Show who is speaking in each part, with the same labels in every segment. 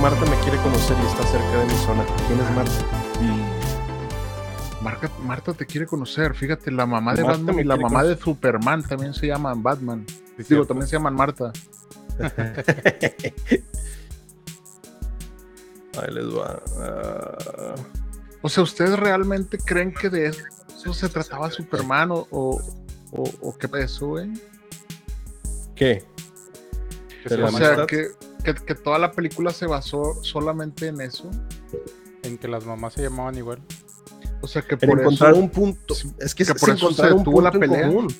Speaker 1: Marta me quiere conocer y está cerca de mi zona? ¿Quién es Marta?
Speaker 2: Marta, Marta te quiere conocer. Fíjate, la mamá de
Speaker 1: Marta
Speaker 2: Batman y la mamá de Superman también se llaman Batman. Digo,
Speaker 1: cierto.
Speaker 2: también se llaman Marta.
Speaker 1: Ahí les va. Ah,
Speaker 2: O sea, ¿ustedes realmente creen que de eso se trataba Superman o, o, o- o qué pasó, güey?
Speaker 1: ¿Qué?
Speaker 3: Que
Speaker 2: O sea, que, que, que toda la película se basó solamente en eso.
Speaker 3: en que las mamás se llamaban igual.
Speaker 2: O sea, que
Speaker 1: En
Speaker 2: por
Speaker 1: encontrar
Speaker 2: eso,
Speaker 1: un punto. Es que,
Speaker 2: que por eso
Speaker 1: encontrar
Speaker 2: se
Speaker 1: un
Speaker 2: la
Speaker 1: punto en
Speaker 2: pelea.
Speaker 1: común.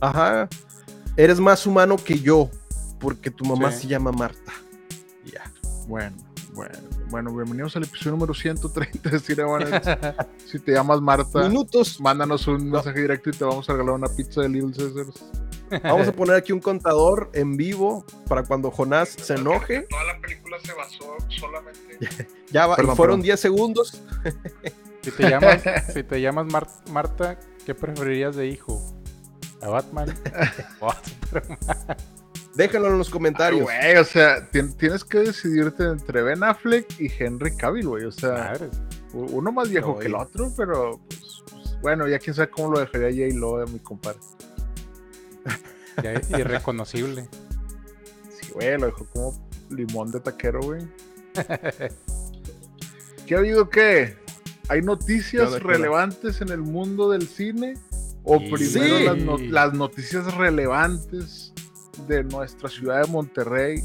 Speaker 1: Ajá. Eres más humano que yo, porque tu mamá
Speaker 3: Sí.
Speaker 1: se llama Marta. Ya.
Speaker 2: Bueno, bueno, bueno, bienvenidos al episodio número 130 de Cinema Nerds. Si te llamas Marta,
Speaker 1: Minutos.
Speaker 2: mándanos un mensaje directo y te vamos a regalar una pizza de Little Caesars.
Speaker 1: Vamos a poner aquí un contador en vivo para cuando Jonás se enoje.
Speaker 2: Toda la película se basó solamente.
Speaker 1: Ya va,
Speaker 2: Perdón,
Speaker 1: y fueron
Speaker 2: perdón.
Speaker 1: 10 segundos.
Speaker 3: Si te llamas, si te llamas Mar- Marta, ¿qué preferirías de hijo? ¿A Batman? ¿O a Superman?
Speaker 1: Déjenlo en los comentarios.
Speaker 2: Güey, o sea, tien- tienes que decidirte entre Ben Affleck y Henry Cavill, güey. O sea,
Speaker 3: Madre,
Speaker 2: uno más viejo
Speaker 1: No,
Speaker 2: que el otro, pero pues, pues, bueno, ya quién sabe cómo lo dejaría J-Lo a mi compadre.
Speaker 3: ya irreconocible.
Speaker 2: Sí, güey, lo dejó como limón de taquero, güey. ¿Qué ha habido qué? ¿Hay
Speaker 1: ¿Qué
Speaker 2: noticias relevantes en el mundo del cine? ¿O
Speaker 3: Sí.
Speaker 2: primero
Speaker 1: Sí.
Speaker 2: las, no- las noticias relevantes de nuestra ciudad de Monterrey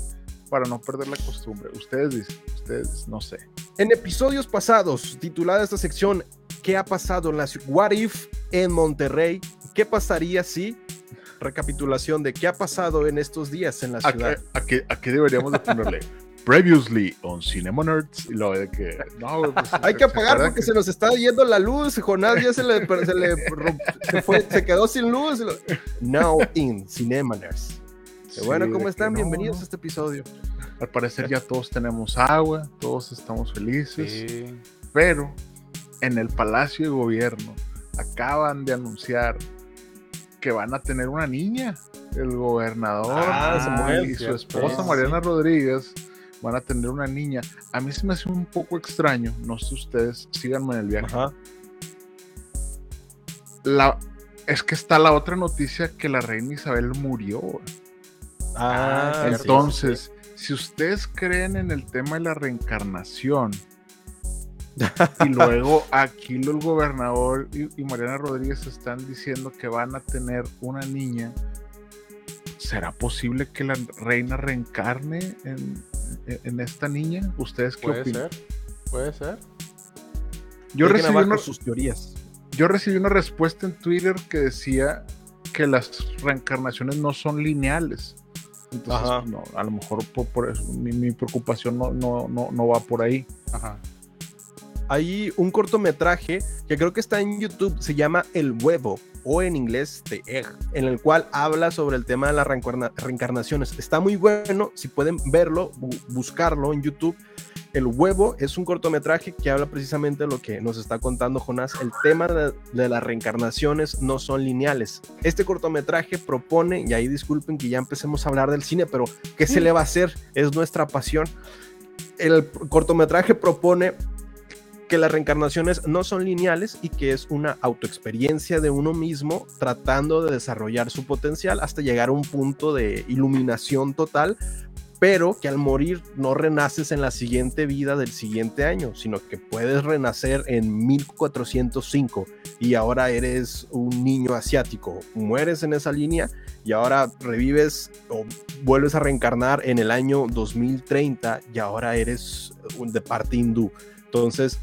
Speaker 2: para no perder la costumbre? Ustedes dicen, ustedes no sé.
Speaker 1: En episodios pasados, titulada esta sección, ¿qué ha pasado en la ciudad? What if en Monterrey? ¿Qué pasaría si? Recapitulación de qué ha pasado en estos días en la
Speaker 2: ¿A qué,
Speaker 1: ciudad.
Speaker 2: a qué- a qué deberíamos de ponerle? Previously on Cinema Nerds y lo de que no, pues,
Speaker 1: Hay que
Speaker 2: ¿se
Speaker 1: apagar porque
Speaker 2: que-
Speaker 1: se nos está yendo la luz. Jonás ya se le, se le se fue, se quedó sin luz. Now in Cinemaners.
Speaker 2: Sí,
Speaker 1: bueno, ¿cómo están?
Speaker 2: no,
Speaker 1: Bienvenidos
Speaker 2: no.
Speaker 1: a este episodio.
Speaker 2: Al parecer ya todos tenemos agua, todos estamos felices.
Speaker 3: Sí.
Speaker 2: Pero en el Palacio de Gobierno acaban de anunciar que van a tener una niña. El gobernador
Speaker 1: Ah,
Speaker 3: Samuel,
Speaker 2: y su esposa
Speaker 3: Sí,
Speaker 2: Mariana Rodríguez van a tener una niña. A mí se me hace un poco extraño, no sé ustedes, síganme en el viaje.
Speaker 1: Ajá.
Speaker 2: La, es que está la otra noticia que la reina Isabel murió.
Speaker 1: Ah, sí,
Speaker 2: Entonces, si ustedes creen en el tema de la reencarnación, y luego aquí el gobernador y, y Mariana Rodríguez están diciendo que van a tener una niña, ¿será posible que la reina reencarne en, en- en esta niña? ¿Ustedes qué
Speaker 3: Puede
Speaker 2: opinan?
Speaker 3: ser. Puede ser.
Speaker 2: Yo recibí, una,
Speaker 1: sus teorías.
Speaker 2: yo recibí una respuesta en Twitter que decía que las reencarnaciones no son lineales. Entonces,
Speaker 1: Ajá.
Speaker 2: no, a lo mejor por, por eso, mi, mi preocupación no, no, no, no va por ahí.
Speaker 3: Ajá.
Speaker 1: Hay un cortometraje que creo que está en YouTube, se llama El Huevo, o en inglés The Egg, en el cual habla sobre el tema de las reencarna- reencarnaciones. Está muy bueno, si pueden verlo, bu- buscarlo en YouTube. El Huevo es un cortometraje que habla precisamente de lo que nos está contando Jonás. El tema de, de las reencarnaciones no son lineales. Este cortometraje propone, y ahí disculpen que ya empecemos a hablar del cine, pero ¿qué se le va a hacer? Es nuestra pasión. El cortometraje propone que las reencarnaciones no son lineales y que es una autoexperiencia de uno mismo tratando de desarrollar su potencial hasta llegar a un punto de iluminación total, pero que al morir no renaces en la siguiente vida del siguiente año, sino que puedes renacer en 1405 y ahora eres un niño asiático, mueres en esa línea y ahora revives o vuelves a reencarnar en el año 2030 y ahora eres de parte hindú. Entonces,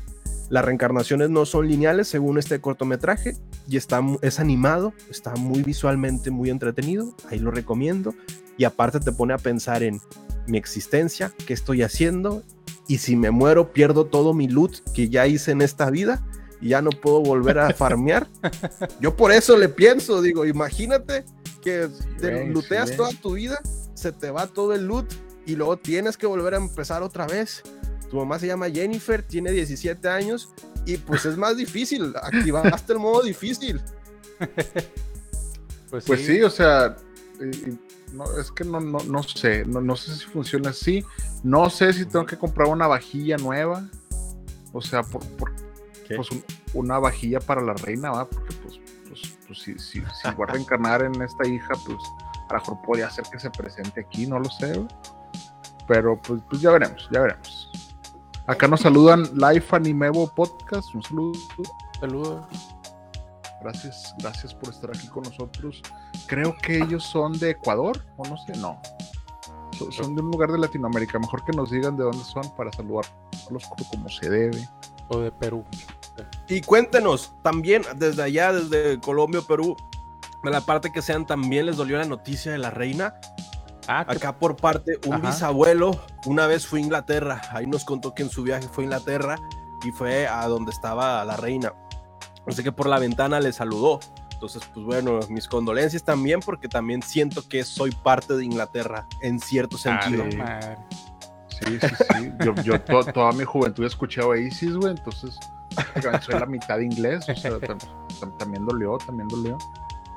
Speaker 1: las reencarnaciones no son lineales según este cortometraje y está, es animado, está muy visualmente muy entretenido, ahí lo recomiendo y aparte te pone a pensar en mi existencia, qué estoy haciendo y si me muero pierdo todo mi loot que ya hice en esta vida y ya no puedo volver a farmear. Yo por eso le pienso, digo, imagínate que te looteas
Speaker 2: sí.
Speaker 1: toda tu vida, se te va todo el loot y luego tienes que volver a empezar otra vez. Tu mamá se llama Jennifer, tiene 17 años y pues es más difícil. Activaste el modo difícil.
Speaker 3: Pues,
Speaker 2: Pues sí, o sea, no, es que no, no, no sé, no, no sé si funciona así. No sé si tengo que comprar una vajilla nueva. O sea, por, por- pues un- una vajilla para la reina, ¿va? Porque pues, pues, pues si, si, si voy a reencarnar en esta hija, pues a lo mejor podría ser que se presente aquí, no lo sé. Pero pues, pues ya veremos, ya veremos. Acá nos saludan Life Animevo Podcast, un saludo.
Speaker 3: Saludos.
Speaker 2: Gracias, gracias por estar aquí con nosotros. Creo que ellos son de Ecuador, o no sé, no. So- Son de un lugar de Latinoamérica. Mejor que nos digan de dónde son para saludarlos como, se debe.
Speaker 3: O de Perú.
Speaker 1: Y cuéntenos también desde allá, desde Colombia, Perú, de la parte que sean, también les dolió la noticia de la reina.
Speaker 3: Ah,
Speaker 1: Acá por parte, un
Speaker 3: Ajá.
Speaker 1: bisabuelo una vez fue a Inglaterra. Ahí nos contó que en su viaje fue a Inglaterra y fue a donde estaba la reina. Así que por la ventana le saludó. Entonces, pues bueno, mis condolencias también, porque también siento que soy parte de Inglaterra en cierto sentido.
Speaker 3: Ah,
Speaker 2: sí.
Speaker 3: madre.
Speaker 2: Sí, sí, sí. Yo, yo to- toda mi juventud he escuchado Oasis, güey. Entonces, soy la mitad inglés. O sea, tam- tam- también dolió, también dolió.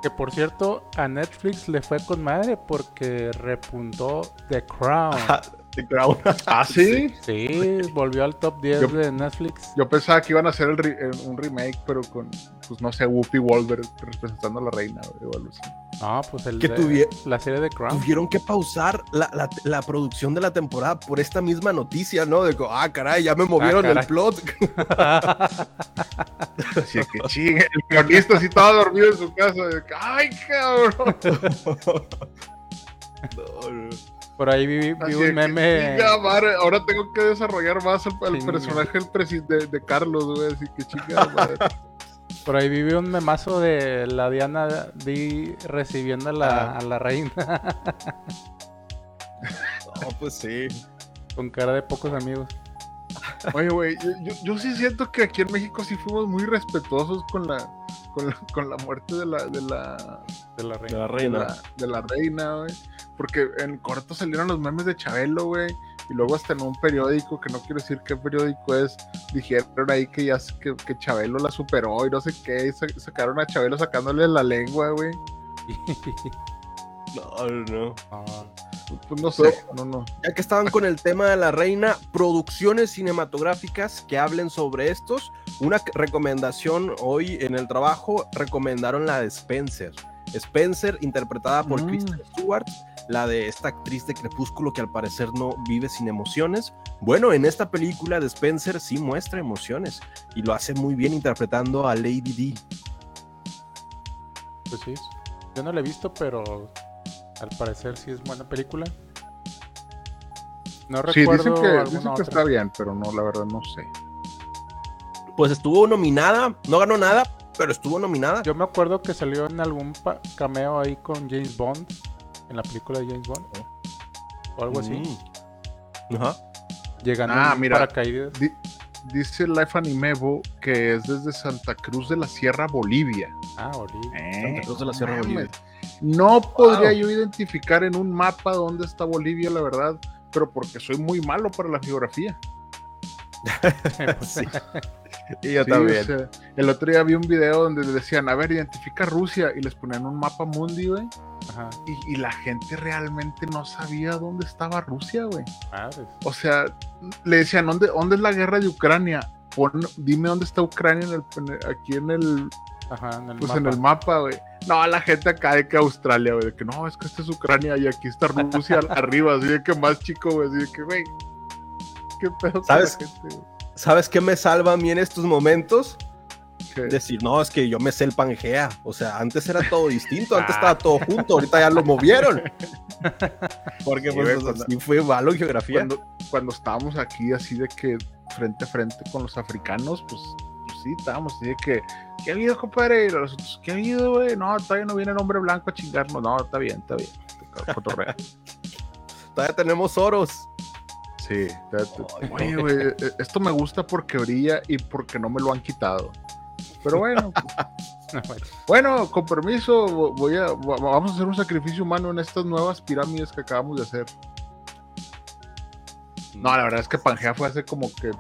Speaker 3: Que por cierto, a Netflix le fue con madre porque repuntó The Crown.
Speaker 2: Ah, sí.
Speaker 3: Sí, volvió al top 10
Speaker 2: Yo-
Speaker 3: de Netflix.
Speaker 2: Yo pensaba que iban a hacer el re- un remake, pero con, pues no sé, Whoopi Wolver representando a la reina, algo así.
Speaker 3: No, pues el
Speaker 1: Que
Speaker 3: de- la serie de Crown.
Speaker 1: Tuvieron que pausar la, la- la producción de la temporada por esta misma noticia, ¿no? De que, ah, caray, ya me movieron el
Speaker 3: caray.
Speaker 1: plot.
Speaker 2: Así que chingue, el guionista así estaba dormido en su casa. ¡Ay, cabrón!
Speaker 3: Por ahí vi, un
Speaker 2: que,
Speaker 3: meme.
Speaker 2: "Chinga madre, ahora tengo que desarrollar más el, personaje del de, de Carlos, güey. Así que chinga madre.
Speaker 3: Por ahí vi un memazo de la Diana Di recibiendo a la,
Speaker 1: Ah.
Speaker 3: a la reina
Speaker 1: No, pues sí.
Speaker 3: con cara de pocos amigos.
Speaker 2: Oye, güey, yo, yo, yo sí siento que aquí en México sí fuimos muy respetuosos con la, con la, con la muerte de la, de la,
Speaker 3: De la
Speaker 1: De
Speaker 3: reina.
Speaker 2: de la reina, güey. Porque en corto salieron los memes de Chabelo, güey. Y luego hasta en un periódico, que no quiero decir qué periódico es, dijeron ahí que ya que, que Chabelo la superó y no sé qué. Y sa- sacaron a Chabelo sacándole la lengua, güey.
Speaker 1: No, no.
Speaker 3: No,
Speaker 2: Pues no sé, no, no.
Speaker 1: Ya que estaban con el tema de la reina, producciones cinematográficas que hablen sobre estos. Una recomendación hoy en el trabajo, recomendaron la de Spencer. Spencer, interpretada por
Speaker 2: Mm.
Speaker 1: Kristen Stewart, la de esta actriz de Crepúsculo que al parecer no vive sin emociones. Bueno, en esta película de Spencer sí muestra emociones y lo hace muy bien interpretando a Lady D.
Speaker 3: pues sí. Yo no la he visto, pero al parecer sí es buena película. No
Speaker 2: Sí,
Speaker 3: recuerdo
Speaker 2: dicen que,
Speaker 3: alguna
Speaker 2: dicen que
Speaker 3: otra.
Speaker 2: está bien, pero no, la verdad no sé.
Speaker 1: Pues estuvo nominada, no ganó nada, pero estuvo nominada.
Speaker 3: Yo me acuerdo que salió en algún cameo ahí con James Bond, en la película de James Bond. O algo así.
Speaker 1: Mm. Ajá.
Speaker 3: Llegando
Speaker 2: Ah, mira.
Speaker 3: paracaídas.
Speaker 2: Di- dice Life Animevo que es desde Santa Cruz de la Sierra, Bolivia.
Speaker 3: Ah, Olivia.
Speaker 1: Santa Cruz de la Sierra
Speaker 2: mames.
Speaker 1: Bolivia.
Speaker 2: No podría
Speaker 1: Wow.
Speaker 2: yo identificar en un mapa dónde está Bolivia, la verdad, pero porque soy muy malo para la geografía.
Speaker 1: Sí. Y yo
Speaker 2: Sí,
Speaker 1: también.
Speaker 2: o sea, el otro día vi un video donde le decían, a ver, identifica Rusia, y les ponían un mapa mundi, güey,
Speaker 3: Ajá.
Speaker 2: y, y la gente realmente no sabía dónde estaba Rusia, güey.
Speaker 3: Madres.
Speaker 2: O sea, le decían, ¿dónde, dónde es la guerra de Ucrania? Pon- dime dónde está Ucrania en el- aquí en el,
Speaker 3: Ajá, en el
Speaker 2: pues
Speaker 3: mapa.
Speaker 2: en el mapa, güey. No, la gente acá de que Australia, güey, de que no, es que esta es Ucrania y aquí está Rusia arriba, así de que más chico, güey, así de que, güey, qué pedo con
Speaker 1: ¿Sabes?
Speaker 2: la gente?
Speaker 1: ¿Sabes qué me salva a mí en estos momentos? Decir, no, es que yo me sé el Pangea. O sea, antes era todo distinto, antes
Speaker 3: Ah.
Speaker 1: estaba todo junto, ahorita ya lo movieron. Porque
Speaker 2: Sí,
Speaker 1: pues
Speaker 2: cuando-
Speaker 1: fue malo en geografía.
Speaker 2: cuando, cuando estábamos aquí así de que frente a frente con los africanos, pues, pues sí, estábamos así de que, ¿qué ha habido, compadre? Y los otros, ¿qué ha habido, güey? No, todavía no viene el hombre blanco a chingarnos. No, está bien, está bien.
Speaker 1: Todavía tenemos oros.
Speaker 2: Sí. Oye, güey, eh, esto me gusta porque brilla y porque no me lo han quitado. Pero bueno,
Speaker 3: Bueno,
Speaker 2: con permiso, vo- voy a, va- vamos a hacer un sacrificio humano en estas nuevas pirámides que acabamos de hacer. No, la verdad es que Pangea fue hace como que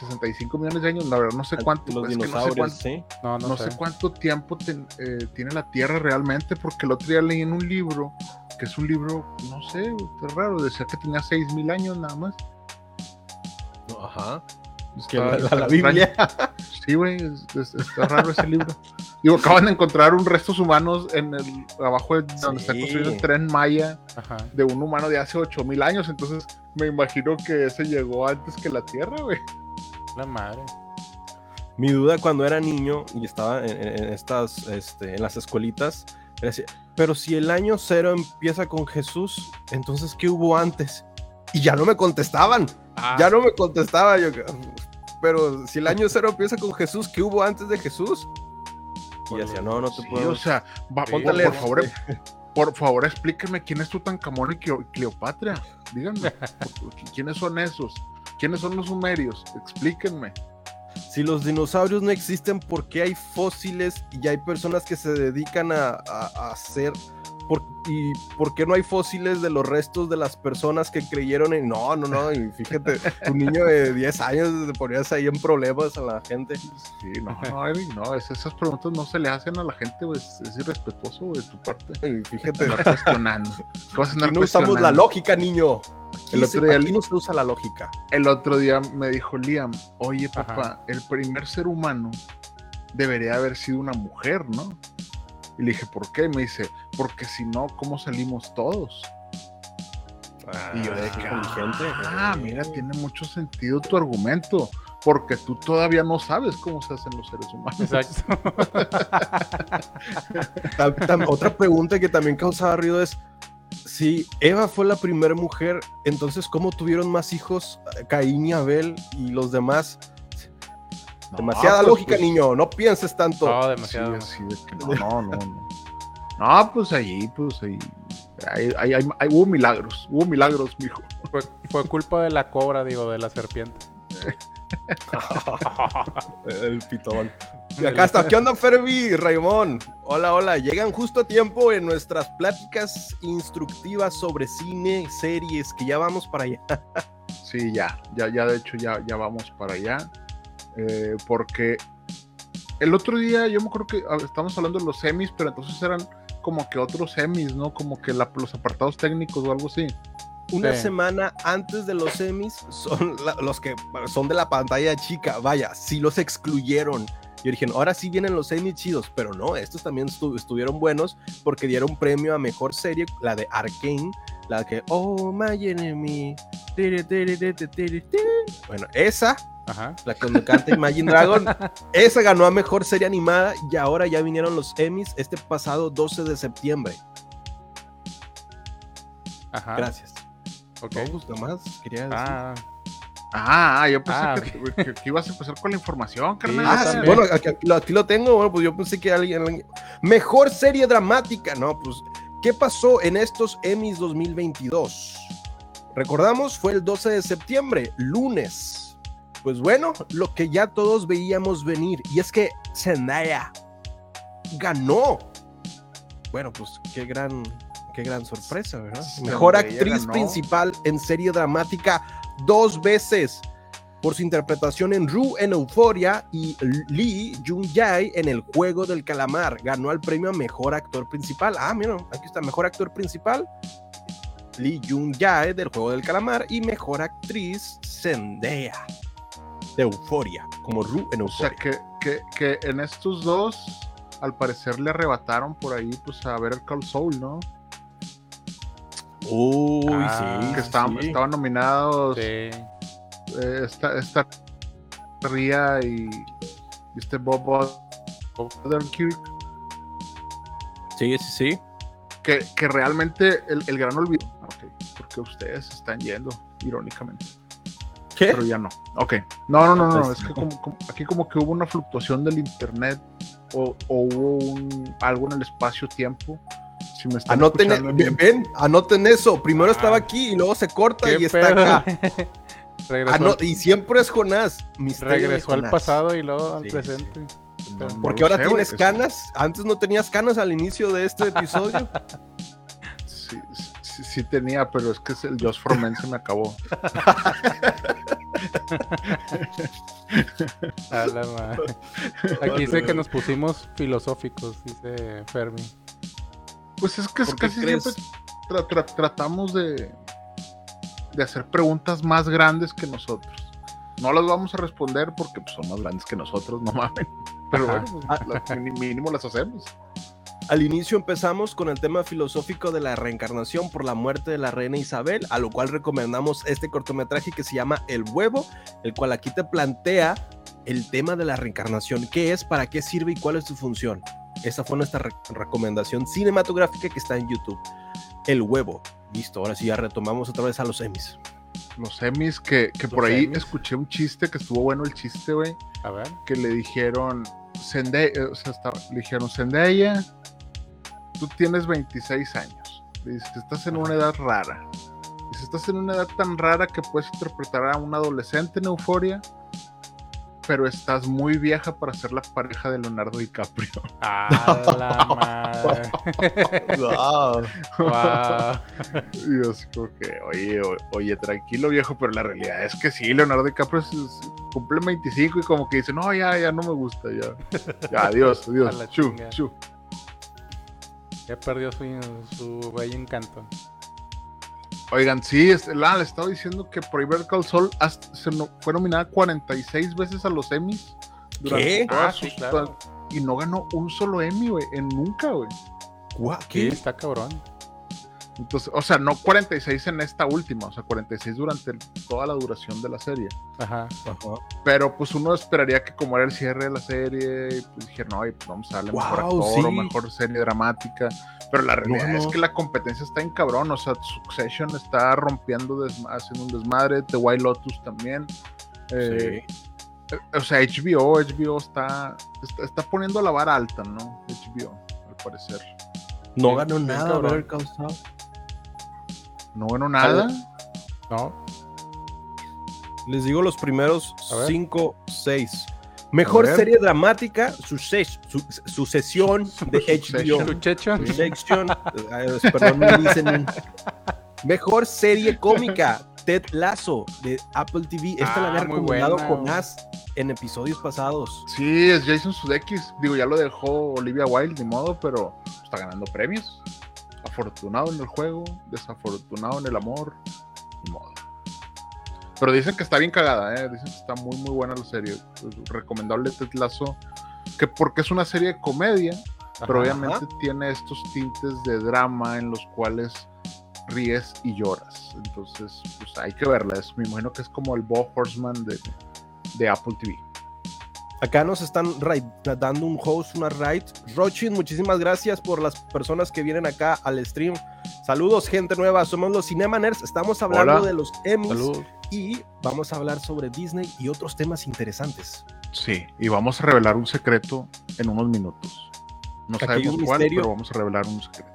Speaker 2: 65 millones de años, la verdad no sé cuánto,
Speaker 1: Los
Speaker 2: es que no sé
Speaker 1: dinosaurios,
Speaker 2: cuánto,
Speaker 1: sí.
Speaker 3: no, no,
Speaker 2: no
Speaker 3: sé.
Speaker 2: sé cuánto tiempo ten- eh, tiene la Tierra realmente, porque el otro día leí en un libro, que es un libro, no sé, está raro, decía que tenía 6000 años nada más.
Speaker 1: Ajá. Que
Speaker 2: Está-
Speaker 1: la, la-. Biblia.
Speaker 2: Sí, güey, es- es- está raro ese libro. Digo, acaban de encontrar un restos humanos en el abajo de donde está
Speaker 1: Sí.
Speaker 2: construido el tren Maya
Speaker 3: Ajá.
Speaker 2: de un humano de hace 8000 años, entonces me imagino que ese llegó antes que la Tierra, güey.
Speaker 3: La madre.
Speaker 1: Mi duda cuando era niño y estaba en, en- en estas, este, en las escuelitas, era así, pero si el año cero empieza con Jesús, entonces ¿qué hubo antes? Y ya no me contestaban,
Speaker 3: Ah,
Speaker 1: ya no me contestaba yo. Pero si el año cero empieza con Jesús, ¿qué hubo antes de Jesús? Y decía, no, no te
Speaker 2: Sí,
Speaker 1: puedo.
Speaker 2: o sea, va-
Speaker 3: Sí,
Speaker 2: por,
Speaker 1: Póntale,
Speaker 2: por favor, por favor, explíqueme quién es Tutankamón y Cleo- Cleopatra. Díganme, ¿quiénes son esos? ¿Quiénes son los sumerios? Explíquenme.
Speaker 1: Si los dinosaurios no existen, ¿por qué hay fósiles y hay personas que se dedican a, a- a hacer? Por- ¿Y por qué no hay fósiles de los restos de las personas que creyeron en.? No, no, no. Y fíjate, un niño de 10 años te ponías ahí en problemas a la gente.
Speaker 2: Sí, no, no, Eric, no, es- esas preguntas no se le hacen a la gente, es, es irrespetuoso de tu parte.
Speaker 1: Y fíjate,
Speaker 2: Andar cuestionando. ¿Qué vas a andar
Speaker 1: aquí no usamos la lógica, niño. Aquí,
Speaker 2: El otro día-
Speaker 1: aquí no se usa la lógica.
Speaker 2: El otro día me dijo Liam, oye
Speaker 3: Ajá.
Speaker 2: papá, el primer ser humano debería haber sido una mujer, ¿no? Y le dije, ¿por qué? Y me dice, porque si no, ¿cómo salimos todos? Y yo de que,
Speaker 1: inteligente.
Speaker 2: ah, mira, tiene mucho sentido tu argumento, porque tú todavía no sabes cómo se hacen los seres humanos.
Speaker 3: Exacto.
Speaker 1: Tam- tam- otra pregunta que también causaba ruido es si Eva fue la primera mujer, entonces ¿cómo tuvieron más hijos Caín y Abel y los demás?
Speaker 2: No,
Speaker 1: Demasiada
Speaker 2: pues,
Speaker 1: lógica,
Speaker 2: pues,
Speaker 1: niño, no pienses tanto.
Speaker 3: No,
Speaker 2: Sí,
Speaker 3: demasiado.
Speaker 2: que no, no, no, no. No, pues ahí, pues ahí, ahí, ahí- ahí- ahí hubo milagros, hubo milagros, mijo.
Speaker 3: Fue, fue culpa de la cobra, digo, de la serpiente.
Speaker 1: El pitón. Y acá está, ¿qué onda, Ferbi? Raimón. Hola, hola. Llegan justo a tiempo en nuestras pláticas instructivas sobre cine, series, que ya vamos para allá.
Speaker 2: Sí, ya, ya, ya, de hecho, ya, ya vamos para allá. Eh, porque el otro día, yo me acuerdo que ah, estamos hablando de los semis, pero entonces eran como que otros semis, ¿no? Como que la- los apartados técnicos o algo así.
Speaker 1: Una
Speaker 3: Sí.
Speaker 1: semana antes de los semis son la- los que son de la pantalla chica. Vaya, sí los excluyeron. Yo dije, ahora sí vienen los semis chidos, pero no, estos también estu- estuvieron buenos porque dieron premio a mejor serie, la de Arkane, la que, oh, my enemy. Bueno, esa,
Speaker 3: Ajá.
Speaker 1: la que canta Imagine Dragon, esa ganó a mejor serie animada y ahora ya vinieron los Emmys este pasado 12 de septiembre.
Speaker 3: Ajá.
Speaker 1: Gracias.
Speaker 3: Ok.
Speaker 1: No, pues, nomás quería decir.
Speaker 3: Ah,
Speaker 2: Ah, yo pensé
Speaker 3: Ah,
Speaker 2: que, que- que ibas a empezar con la información, carnal.
Speaker 1: Ah, sí, bueno, aquí, aquí lo, aquí lo tengo. Bueno, pues yo pensé que alguien, alguien- Mejor serie dramática. No, pues, ¿qué pasó en estos Emmys 2022? Recordamos, fue el 12 de septiembre, lunes. Pues bueno, lo que ya todos veíamos venir, y es que Zendaya ganó. Bueno, pues qué gran, qué gran sorpresa, ¿verdad? Mejor
Speaker 2: Zendaya
Speaker 1: actriz
Speaker 2: ganó.
Speaker 1: principal en serie dramática dos veces por su interpretación en Ru en Euforia y Lee Jung-jae en El Juego del Calamar. Ganó el premio a Mejor Actor Principal. Ah, mira, aquí está, Mejor Actor Principal. Lee Jung-jae del Juego del Calamar y Mejor Actriz Zendaya de Euforia, como Ru en
Speaker 2: O sea,
Speaker 1: Euforia.
Speaker 2: que, que, que en estos dos, al parecer, le arrebataron por ahí, pues, a ver el Call Soul, ¿no?
Speaker 1: Uy,
Speaker 3: Ah,
Speaker 1: sí.
Speaker 2: Que estaban,
Speaker 1: sí.
Speaker 2: estaban nominados
Speaker 3: sí.
Speaker 2: eh, esta, esta Ría y, y este Bob Odenkirk,
Speaker 1: Sí, sí, sí.
Speaker 2: que, que realmente el, el gran olvido. Ok, porque ustedes están yendo, irónicamente.
Speaker 1: ¿Qué?
Speaker 2: Pero ya no. Ok. No, no, no, no. Es que como- como- aquí como que hubo una fluctuación del internet o, o hubo un, algo en el espacio-tiempo. Si me están
Speaker 1: Anoten,
Speaker 2: escuchando en-
Speaker 1: ven, anoten eso. Primero
Speaker 3: Ah.
Speaker 1: estaba aquí y luego se corta
Speaker 3: ¿Qué
Speaker 1: y está
Speaker 3: pedo?
Speaker 1: acá.
Speaker 3: regresó
Speaker 1: Ano- y siempre es Jonás.
Speaker 3: regresó al pasado y luego al
Speaker 1: Sí,
Speaker 3: presente.
Speaker 2: No, no
Speaker 1: Porque ahora
Speaker 2: sé,
Speaker 1: tienes canas. Antes no tenías canas al inicio de este episodio.
Speaker 2: Sí, sí, sí tenía, pero es que es el Josh Formen se me acabó.
Speaker 3: A la madre. Aquí dice que nos pusimos filosóficos, dice Fermi.
Speaker 2: Pues es que es
Speaker 1: ¿Por qué
Speaker 2: casi
Speaker 1: crees?
Speaker 2: siempre tra- tra- tratamos de, de hacer preguntas más grandes que nosotros. No las vamos a responder porque pues, son más grandes que nosotros, no mames. Pero
Speaker 3: Ajá.
Speaker 2: bueno, pues, las- mínimo las hacemos.
Speaker 1: Al inicio empezamos con el tema filosófico de la reencarnación por la muerte de la reina Isabel, a lo cual recomendamos este cortometraje que se llama El huevo, el cual aquí te plantea el tema de la reencarnación, qué es, para qué sirve y cuál es su función. Esa fue nuestra re- recomendación cinematográfica que está en YouTube. El huevo. Listo, ahora sí ya retomamos otra vez a los Emmys.
Speaker 2: Los Emmys que, que por ahí escuché un chiste que estuvo bueno el chiste, güey.
Speaker 3: A ver.
Speaker 2: que le dijeron, Zendaya, o sea, estaba- le dijeron, Zendaya, tú tienes 26 años. Le dice, estás en una edad rara. Dice, estás en una edad tan rara que puedes interpretar a un adolescente en euforia, pero estás muy vieja para ser la pareja de Leonardo DiCaprio.
Speaker 3: A la madre. Guau.
Speaker 2: y yo así como que, oye, o- oye, tranquilo viejo, pero la realidad es que sí, Leonardo DiCaprio es- es- cumple 25 y como que dice, no, ya, ya no me gusta, ya. Ya, adiós,
Speaker 3: A
Speaker 2: adiós.
Speaker 3: la
Speaker 2: Chu, chu.
Speaker 3: Ya perdió su, su bello encanto.
Speaker 2: Oigan, sí, este, la, le estaba diciendo que por Call Saul hasta- se no- fue nominada 46 veces a los Emmys.
Speaker 1: ¿Qué?
Speaker 3: Ah, sí,
Speaker 2: sus-
Speaker 3: claro.
Speaker 2: Y no ganó un solo Emmy, güey, en nunca, güey.
Speaker 1: ¿Qué?
Speaker 3: está cabrón.
Speaker 2: Entonces, o sea, no 46 en esta última, o sea, 46 durante el- toda la duración de la serie.
Speaker 3: Ajá.
Speaker 1: Ajá.
Speaker 2: Pero pues uno esperaría que como era el cierre de la serie, y, pues dijeron, no, y, pues, vamos a darle mejor actor o mejor serie dramática. Pero la realidad
Speaker 1: No,
Speaker 2: es que la competencia está en cabrón. O sea, Succession está rompiendo, haciendo un desmadre. The White Lotus también. Eh,
Speaker 1: Sí.
Speaker 2: O sea, HBO, HBO está, está, está poniendo la vara alta, ¿no? HBO, al parecer.
Speaker 1: No ganó nada. Better Call Saul.
Speaker 2: No ganó nada.
Speaker 3: No.
Speaker 1: Les digo los primeros
Speaker 3: A ver.
Speaker 1: 5, 6. Mejor serie dramática, suces- su- sucesión de. HBO. Succession, eh, perdón, me dicen Mejor serie cómica, Ted Lasso de Apple TV. Esta la
Speaker 3: Ah,
Speaker 1: había recomendado
Speaker 3: buena,
Speaker 1: con. As en episodios pasados.
Speaker 2: Sí, es Jason Sudeikis. Digo, ya lo dejó Olivia Wilde, ni modo, pero está ganando premios. Afortunado en el juego, desafortunado en el amor, modo. Pero dicen que está bien cagada, ¿eh? Dicen que está muy, muy buena la serie. Pues, recomendable Ted Lasso, que porque es una serie de comedia, pero
Speaker 3: Ajá.
Speaker 2: obviamente tiene estos tintes de drama en los cuales ríes y lloras. Entonces, pues hay que verla. Es, me imagino que es como el Bo Horseman de, de Apple TV.
Speaker 1: Acá nos están dando un host, una raid. Rochin, muchísimas gracias por las personas que vienen acá al stream. Saludos, gente nueva. Somos los Cinemaners. Estamos hablando
Speaker 2: Hola.
Speaker 1: de los Emmys
Speaker 3: Salud.
Speaker 1: y vamos a hablar sobre Disney y otros temas interesantes.
Speaker 2: Sí, y vamos a revelar un secreto en unos minutos. No
Speaker 1: Aquí
Speaker 2: sabemos cuál,
Speaker 1: misterio.
Speaker 2: pero vamos a revelar un secreto.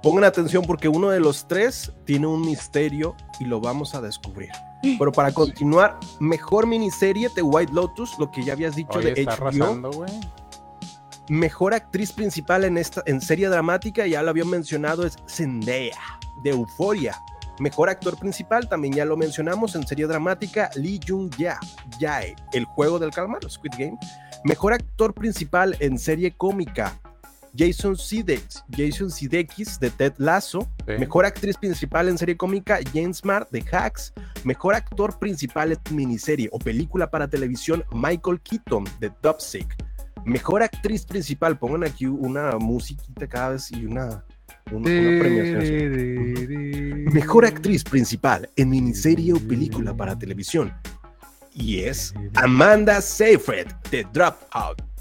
Speaker 1: Pongan atención porque uno de los tres tiene un misterio y lo vamos a descubrir. Pero para continuar, mejor miniserie de White Lotus, lo que ya habías dicho
Speaker 3: Oye,
Speaker 1: de
Speaker 3: está
Speaker 1: HBO.
Speaker 3: arrasando.
Speaker 1: Mejor actriz principal en esta en serie dramática, ya lo había mencionado, es Zendaya de Euforia. Mejor actor principal, también ya lo mencionamos en serie dramática, Lee Jung Ya, Jae, El juego del calamar, Squid Game. Mejor actor principal en serie cómica, Jason Sudeikis, Jason Sudeikis de Ted Lasso.
Speaker 3: Sí.
Speaker 1: Mejor actriz principal en serie cómica, James Smart de Hacks. Mejor actor principal en miniserie o película para televisión, Michael Keaton de Dubsic. Mejor actriz principal, pongan aquí una musiquita cada vez y una, una, una premiación. Mejor actriz principal en miniserie o película para televisión. Y es Amanda Seyfried de Dropout.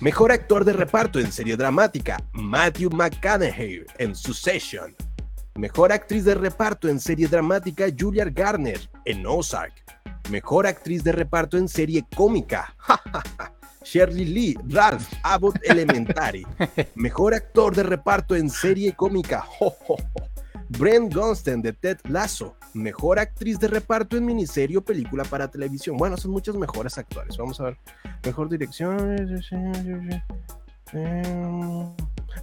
Speaker 1: Mejor actor de reparto en serie dramática, Matthew McConaughey en Succession. Mejor actriz de reparto en serie dramática, Julia Garner en Ozark. Mejor actriz de reparto en serie cómica, Shirley Lee, Ralph, Abbott Elementary. Mejor actor de reparto en serie cómica. Brent Gunston de Ted Lasso. Mejor actriz de reparto en miniserie o película para televisión. Bueno, son muchos mejores actores. Vamos a ver. Mejor dirección.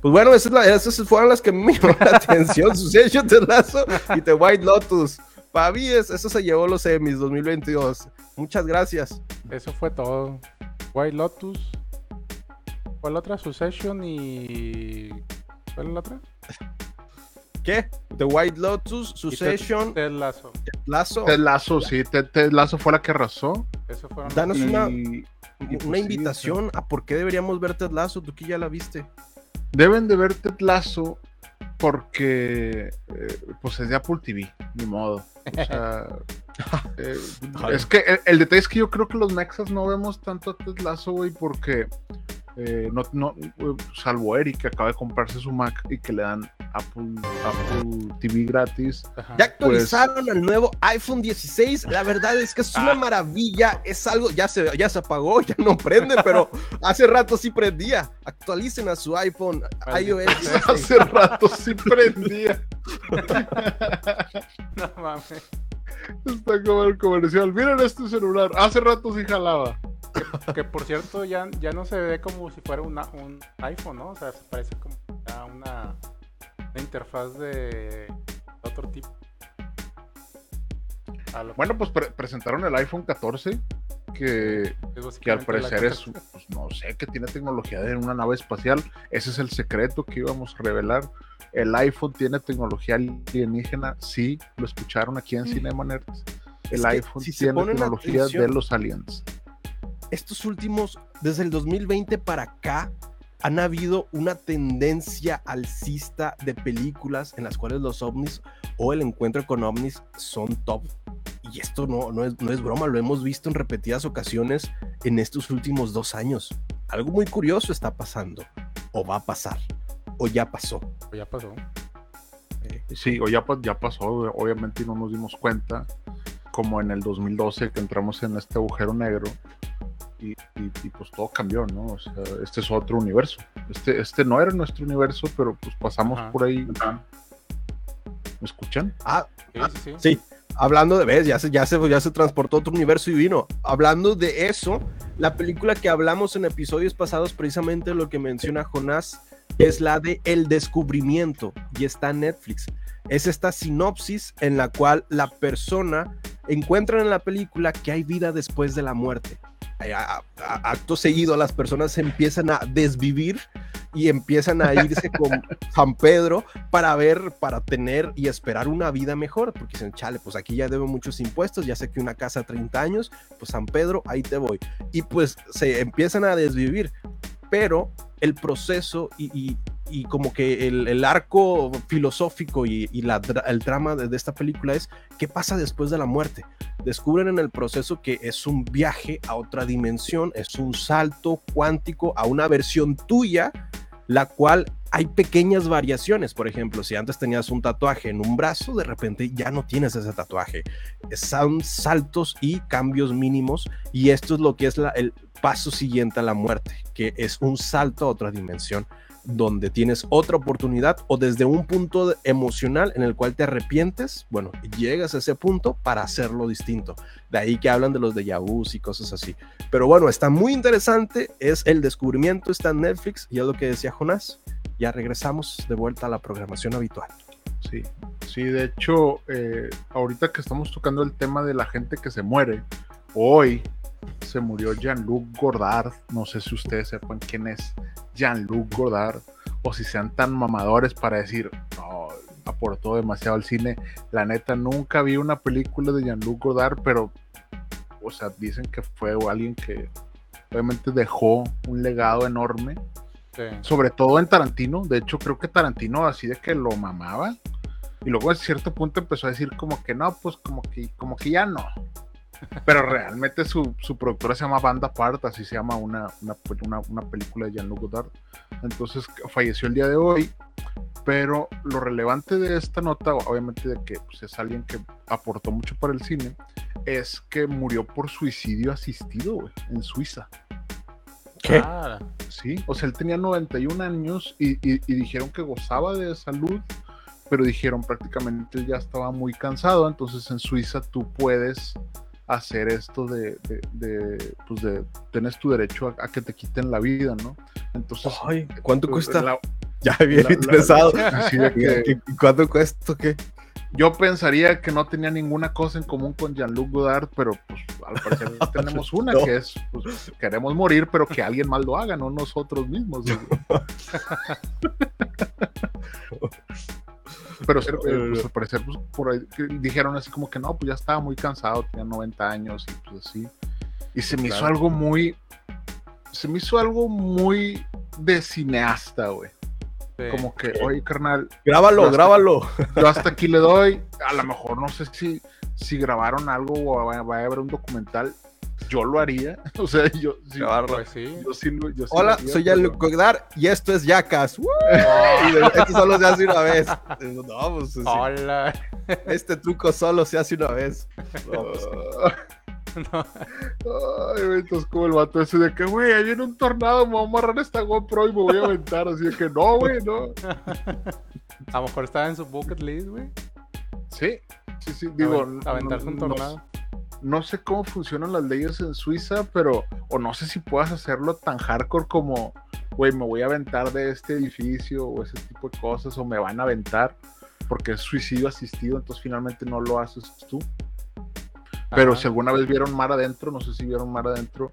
Speaker 1: Pues bueno, esas, fueron las que me llamaron la atención. Succession, Ted Lasso y The White Lotus. Pavi, es- eso se llevó los Emmys 2022. Muchas gracias.
Speaker 3: Eso fue todo. White Lotus. ¿Cuál otra? Succession y. ¿Cuál es la otra?
Speaker 1: ¿Qué? The White Lotus,
Speaker 3: Ted-
Speaker 1: Succession,
Speaker 3: Ted Lasso.
Speaker 1: Lazo.
Speaker 2: Ted Lasso, sí, Ted, Ted Lasso fue la que arrasó.
Speaker 3: Eso fueron.
Speaker 1: Danos
Speaker 2: Y,
Speaker 1: una,
Speaker 2: y pues
Speaker 1: una
Speaker 2: sí,
Speaker 1: invitación a por qué deberíamos ver Ted Lasso. Tú que ya la viste.
Speaker 2: Deben de ver Ted Lasso porque eh, pues es de Apple TV, ni modo. O sea, eh, es que el, el detalle es que yo creo que los mexas no vemos tanto a Ted Lasso, güey, porque eh, no, no, eh, salvo Eric que acaba de comprarse su Mac y que le dan Apple, Apple TV gratis.
Speaker 3: Ajá.
Speaker 1: Ya actualizaron al nuevo iPhone 16. La verdad es que es una maravilla. Es algo, ya se, ya se apagó, ya no prende, pero hace rato sí prendía. Actualicen a su iPhone iOS
Speaker 3: sea.
Speaker 1: 16.
Speaker 2: Hace rato sí prendía.
Speaker 3: No mames.
Speaker 2: Está como el comercial. Miren este celular. Hace rato sí jalaba.
Speaker 3: Que por cierto ya, ya no se ve como si fuera una, un iPhone, ¿no? O sea, se parece como a una, una interfaz de otro tipo. Lo
Speaker 2: Bueno, pues pre- presentaron el iPhone 14, que, que al parecer es, pues, no sé, que tiene tecnología de una nave espacial. Ese es el secreto que íbamos a revelar. El iPhone tiene tecnología alienígena. Sí, lo escucharon aquí en Cinema Nerds. El
Speaker 1: Es que
Speaker 2: iPhone
Speaker 1: si
Speaker 2: tiene tecnología
Speaker 1: atención-
Speaker 2: de los aliens.
Speaker 1: Estos últimos, desde el 2020 para acá, han habido una tendencia alcista de películas en las cuales los ovnis o el encuentro con ovnis son top. Y esto no, no, es, no es broma, lo hemos visto en repetidas ocasiones en estos últimos dos años. Algo muy curioso está pasando, o va a pasar, o ya pasó.
Speaker 3: Ya pasó.
Speaker 2: Sí, o ya, ya pasó, obviamente y no nos dimos cuenta, como en el 2012 que entramos en este agujero negro y, y- y, pues todo cambió, ¿no? O sea, este es otro universo. Este, este no era nuestro universo, pero pues pasamos
Speaker 3: Ajá.
Speaker 2: por ahí. ¿Me escuchan?
Speaker 1: Ah,
Speaker 3: Sí, sí, sí.
Speaker 1: Sí, hablando de, ves, ya se, ya, se, ya se transportó a otro universo y vino. Hablando de eso, la película que hablamos en episodios pasados, precisamente lo que menciona Jonás, es la de El Descubrimiento y está en Netflix. Es esta sinopsis en la cual la persona encuentra en la película que hay vida después de la muerte. A- a- acto seguido, las personas se empiezan a desvivir y empiezan a irse con San Pedro para ver, para tener y esperar una vida mejor, porque dicen, chale, pues aquí ya debo muchos impuestos, ya sé que una casa 30 años, pues San Pedro, ahí te voy. Y pues se empiezan a desvivir, pero el proceso y, y- y como que el, el arco filosófico y, y la el drama de, esta película es qué pasa después de la muerte. Descubren en el proceso que es un viaje a otra dimensión, es un salto cuántico a una versión tuya la cual hay pequeñas variaciones. Por ejemplo, si antes tenías un tatuaje en un brazo, de repente ya no tienes ese tatuaje. Son saltos y cambios mínimos y esto es lo que es el paso siguiente a la muerte, que es un salto a otra dimensión donde tienes otra oportunidad o desde un punto emocional en el cual te arrepientes, bueno, llegas a ese punto para hacerlo distinto. De ahí que hablan de los de vus y cosas así. Pero bueno, está muy interesante, es el descubrimiento, está en Netflix y es lo que decía Jonás. Ya regresamos de vuelta a la programación habitual.
Speaker 2: Sí, sí, de hecho, eh, ahorita que estamos tocando el tema de la gente que se muere, hoy se murió Jean-Luc Godard. No sé si ustedes sepan quién es Jean-Luc Godard o si sean tan mamadores para decir, no, aportó demasiado al cine. La neta, nunca vi una película de Jean-Luc Godard, pero, o sea, dicen que fue alguien que obviamente dejó un legado enorme
Speaker 3: Sí.
Speaker 2: sobre todo en Tarantino. De hecho, creo que Tarantino así de que lo mamaba. Y luego a cierto punto empezó a decir como que no, pues como que, como que ya no. Pero realmente su, su productora se llama Banda Apart, así se llama una, una, una- una película de Jean-Luc Godard. Entonces falleció el día de hoy. Pero lo relevante de esta nota, obviamente de que pues, es alguien que aportó mucho para el cine, es que murió por suicidio asistido en Suiza.
Speaker 1: ¿Qué?
Speaker 3: Ah,
Speaker 2: Sí, o sea, él tenía 91 años y, y- y dijeron que gozaba de salud, pero dijeron prácticamente él ya estaba muy cansado, entonces en Suiza tú puedes hacer esto de, de, de, pues de, tienes tu derecho a, a que te quiten la vida, ¿no? Entonces,
Speaker 1: Ay, ¿cuánto
Speaker 2: pues,
Speaker 1: cuesta?
Speaker 2: la-
Speaker 1: ya bien
Speaker 2: la- la-
Speaker 1: interesado.
Speaker 2: de que-
Speaker 1: ¿Qué- ¿Cuánto cuesta? ¿Qué?
Speaker 2: yo pensaría que no tenía ninguna cosa en común con Jean-Luc Godard, pero pues al parecer tenemos una
Speaker 1: No.
Speaker 2: que es, pues, queremos morir, pero que alguien más lo haga, no nosotros mismos. pero eh, pues, al parecer pues, por ahí dijeron así como que no, pues ya estaba muy cansado, tenía 90 años y pues así. Y se me hizo algo muy, se me hizo algo muy de cineasta, güey.
Speaker 3: sí.
Speaker 2: Como que, oye, carnal,
Speaker 1: Grábalo,
Speaker 2: hasta-
Speaker 1: grábalo.
Speaker 2: yo hasta aquí le doy. A lo mejor no sé si, si grabaron algo o va, va a haber un documental. Yo lo haría. O sea, yo, sí,
Speaker 1: bárbaro.
Speaker 3: Pues sí.
Speaker 2: yo sí lo- yo sí
Speaker 1: Hola,
Speaker 2: haría,
Speaker 1: soy
Speaker 2: pero-
Speaker 1: Jean-Luc Godard y esto es Jackass. ¡Woo! Y de- Esto solo se hace una vez. No, pues sí,
Speaker 3: Hola.
Speaker 1: este truco solo se hace una vez. No, pues,
Speaker 3: No.
Speaker 2: Ay, güey, entonces como el vato ese de que, güey, ahí viene un tornado, me voy a amarrar esta GoPro y me voy a aventar. Así de que, no, güey, no.
Speaker 3: A lo mejor estaba en su bucket list, güey.
Speaker 2: Sí, sí, sí. Digo,
Speaker 3: Aven- aventarse un tornado.
Speaker 2: No sé cómo funcionan las leyes en Suiza, pero, o no sé si puedas hacerlo tan hardcore como, güey, me voy a aventar de este edificio o ese tipo de cosas, o me van a aventar, porque es suicidio asistido, entonces finalmente no lo haces tú. Pero
Speaker 3: Ajá.
Speaker 2: si alguna vez vieron Mar Adentro, no sé si vieron Mar Adentro,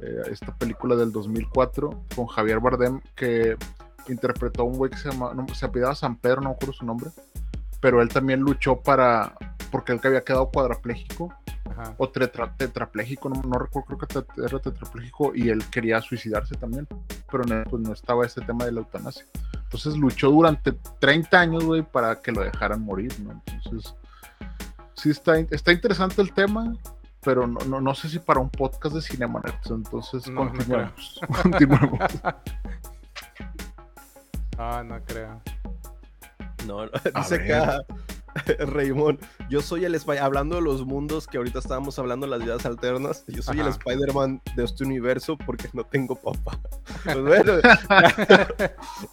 Speaker 2: eh, esta película del 2004 con Javier Bardem que interpretó a un güey que se llama, no, se apellidaba San Pedro, no me acuerdo su nombre, pero él también luchó para, porque él que había quedado cuadrapléjico
Speaker 3: Ajá.
Speaker 2: o tetra- tetrapléjico, no, no recuerdo, creo que era tetrapléjico y él quería suicidarse también, pero no, pues no estaba ese tema de la eutanasia. Entonces luchó durante 30 años, güey, para que lo dejaran morir, ¿no? Entonces, sí está, está interesante el tema, pero no, no, no sé si para un podcast de Cinema entonces
Speaker 3: no
Speaker 2: continuemos. continuemos.
Speaker 3: Ah, no creo.
Speaker 1: No, no, dice
Speaker 2: ver.
Speaker 1: acá Raymond, yo soy el Spider hablando de los mundos que ahorita estábamos hablando las vidas alternas, yo soy el
Speaker 3: Ajá.
Speaker 1: Spider-Man de este universo porque no tengo papá. Pues bueno,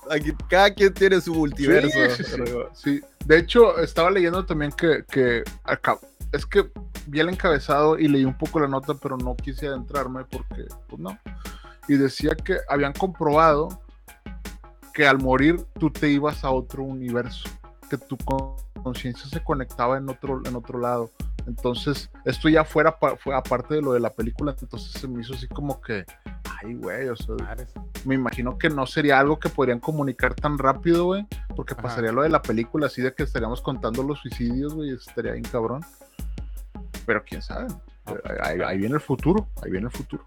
Speaker 1: aquí cada quien tiene su multiverso.
Speaker 2: Sí, sí, Sí, de hecho, estaba leyendo también que, que acá, es que vi el encabezado y leí un poco la nota, pero no quise adentrarme porque, pues no. Y decía que habían comprobado que al morir tú te ibas a otro universo, que tu con- conciencia se conectaba en otro, en otro lado. Entonces, esto ya fuera fue aparte de lo de la película, entonces se me hizo así como que, ay, güey, o sea, me imagino que no sería algo que podrían comunicar tan rápido, güey, porque
Speaker 3: Ajá.
Speaker 2: pasaría lo de la película, así de que estaríamos contando los suicidios, güey, estaría bien cabrón. Pero quién sabe, ahí, ahí viene el futuro, ahí viene el futuro.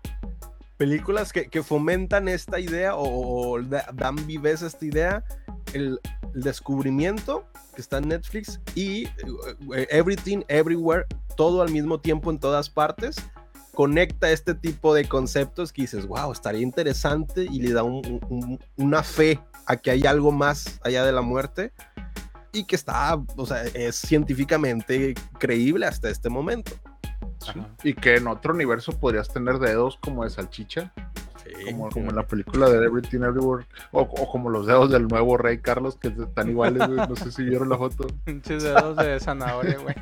Speaker 1: Películas que, que fomentan esta idea o, o da- dan viveza a esta idea, el, descubrimiento que está en Netflix y eh, Everything, Everywhere, todo al mismo tiempo en todas partes, conecta este tipo de conceptos que dices, wow, estaría interesante y le da un- un- una fe a que hay algo más allá de la muerte y que está, o sea, es científicamente creíble hasta este momento.
Speaker 2: Sí. Y que en otro universo podrías tener dedos como de salchicha, como, como en la película de Everything Everywhere, o, o como los dedos del nuevo rey Carlos, que están iguales, güey, no sé si vieron la foto.
Speaker 3: Pinches dedos de zanahoria, güey.